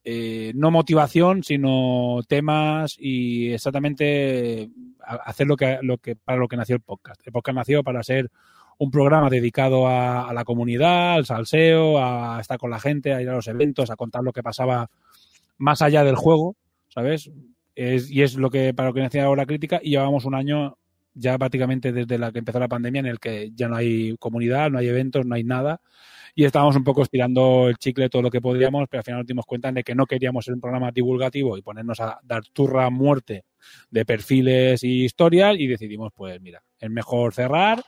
eh, no motivación, sino temas y exactamente hacer lo que, lo que para lo que nació el podcast. El podcast nació para ser un programa dedicado a, la comunidad, al salseo, a estar con la gente, a ir a los eventos, a contar lo que pasaba más allá del juego, ¿sabes? Es, y es lo que para lo que nació ahora crítica y llevamos un año ya prácticamente desde la que empezó la pandemia en el que ya no hay comunidad, no hay eventos, no hay nada y estábamos un poco estirando el chicle todo lo que podíamos, pero al final nos dimos cuenta de que no queríamos ser un programa divulgativo y ponernos a dar turra muerte de perfiles y historias y decidimos, pues mira, es mejor cerrar,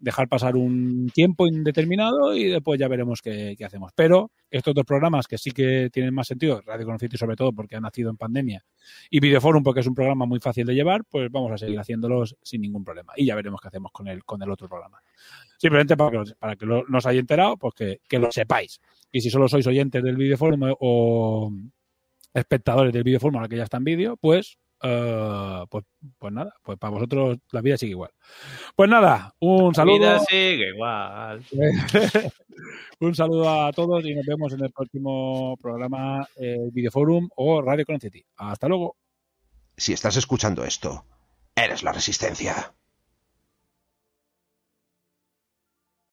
dejar pasar un tiempo indeterminado y después ya veremos qué, qué hacemos. Pero estos dos programas que sí que tienen más sentido, Radio Conocito sobre todo porque ha nacido en pandemia y Videoforum porque es un programa muy fácil de llevar, pues vamos a seguir haciéndolos sin ningún problema. Y ya veremos qué hacemos con el, con el otro programa. Simplemente para que, para que lo, nos haya enterado, pues que, que lo sepáis. Y si solo sois oyentes del Videoforum o espectadores del Videoforum, ahora que ya está en vídeo, pues, eh, pues, pues nada, pues para vosotros la vida sigue igual. Pues nada, un La saludo. vida sigue igual. un saludo a todos y nos vemos en el próximo programa eh, Videoforum o Radio Con City. Hasta luego. Si estás escuchando esto, eres la resistencia.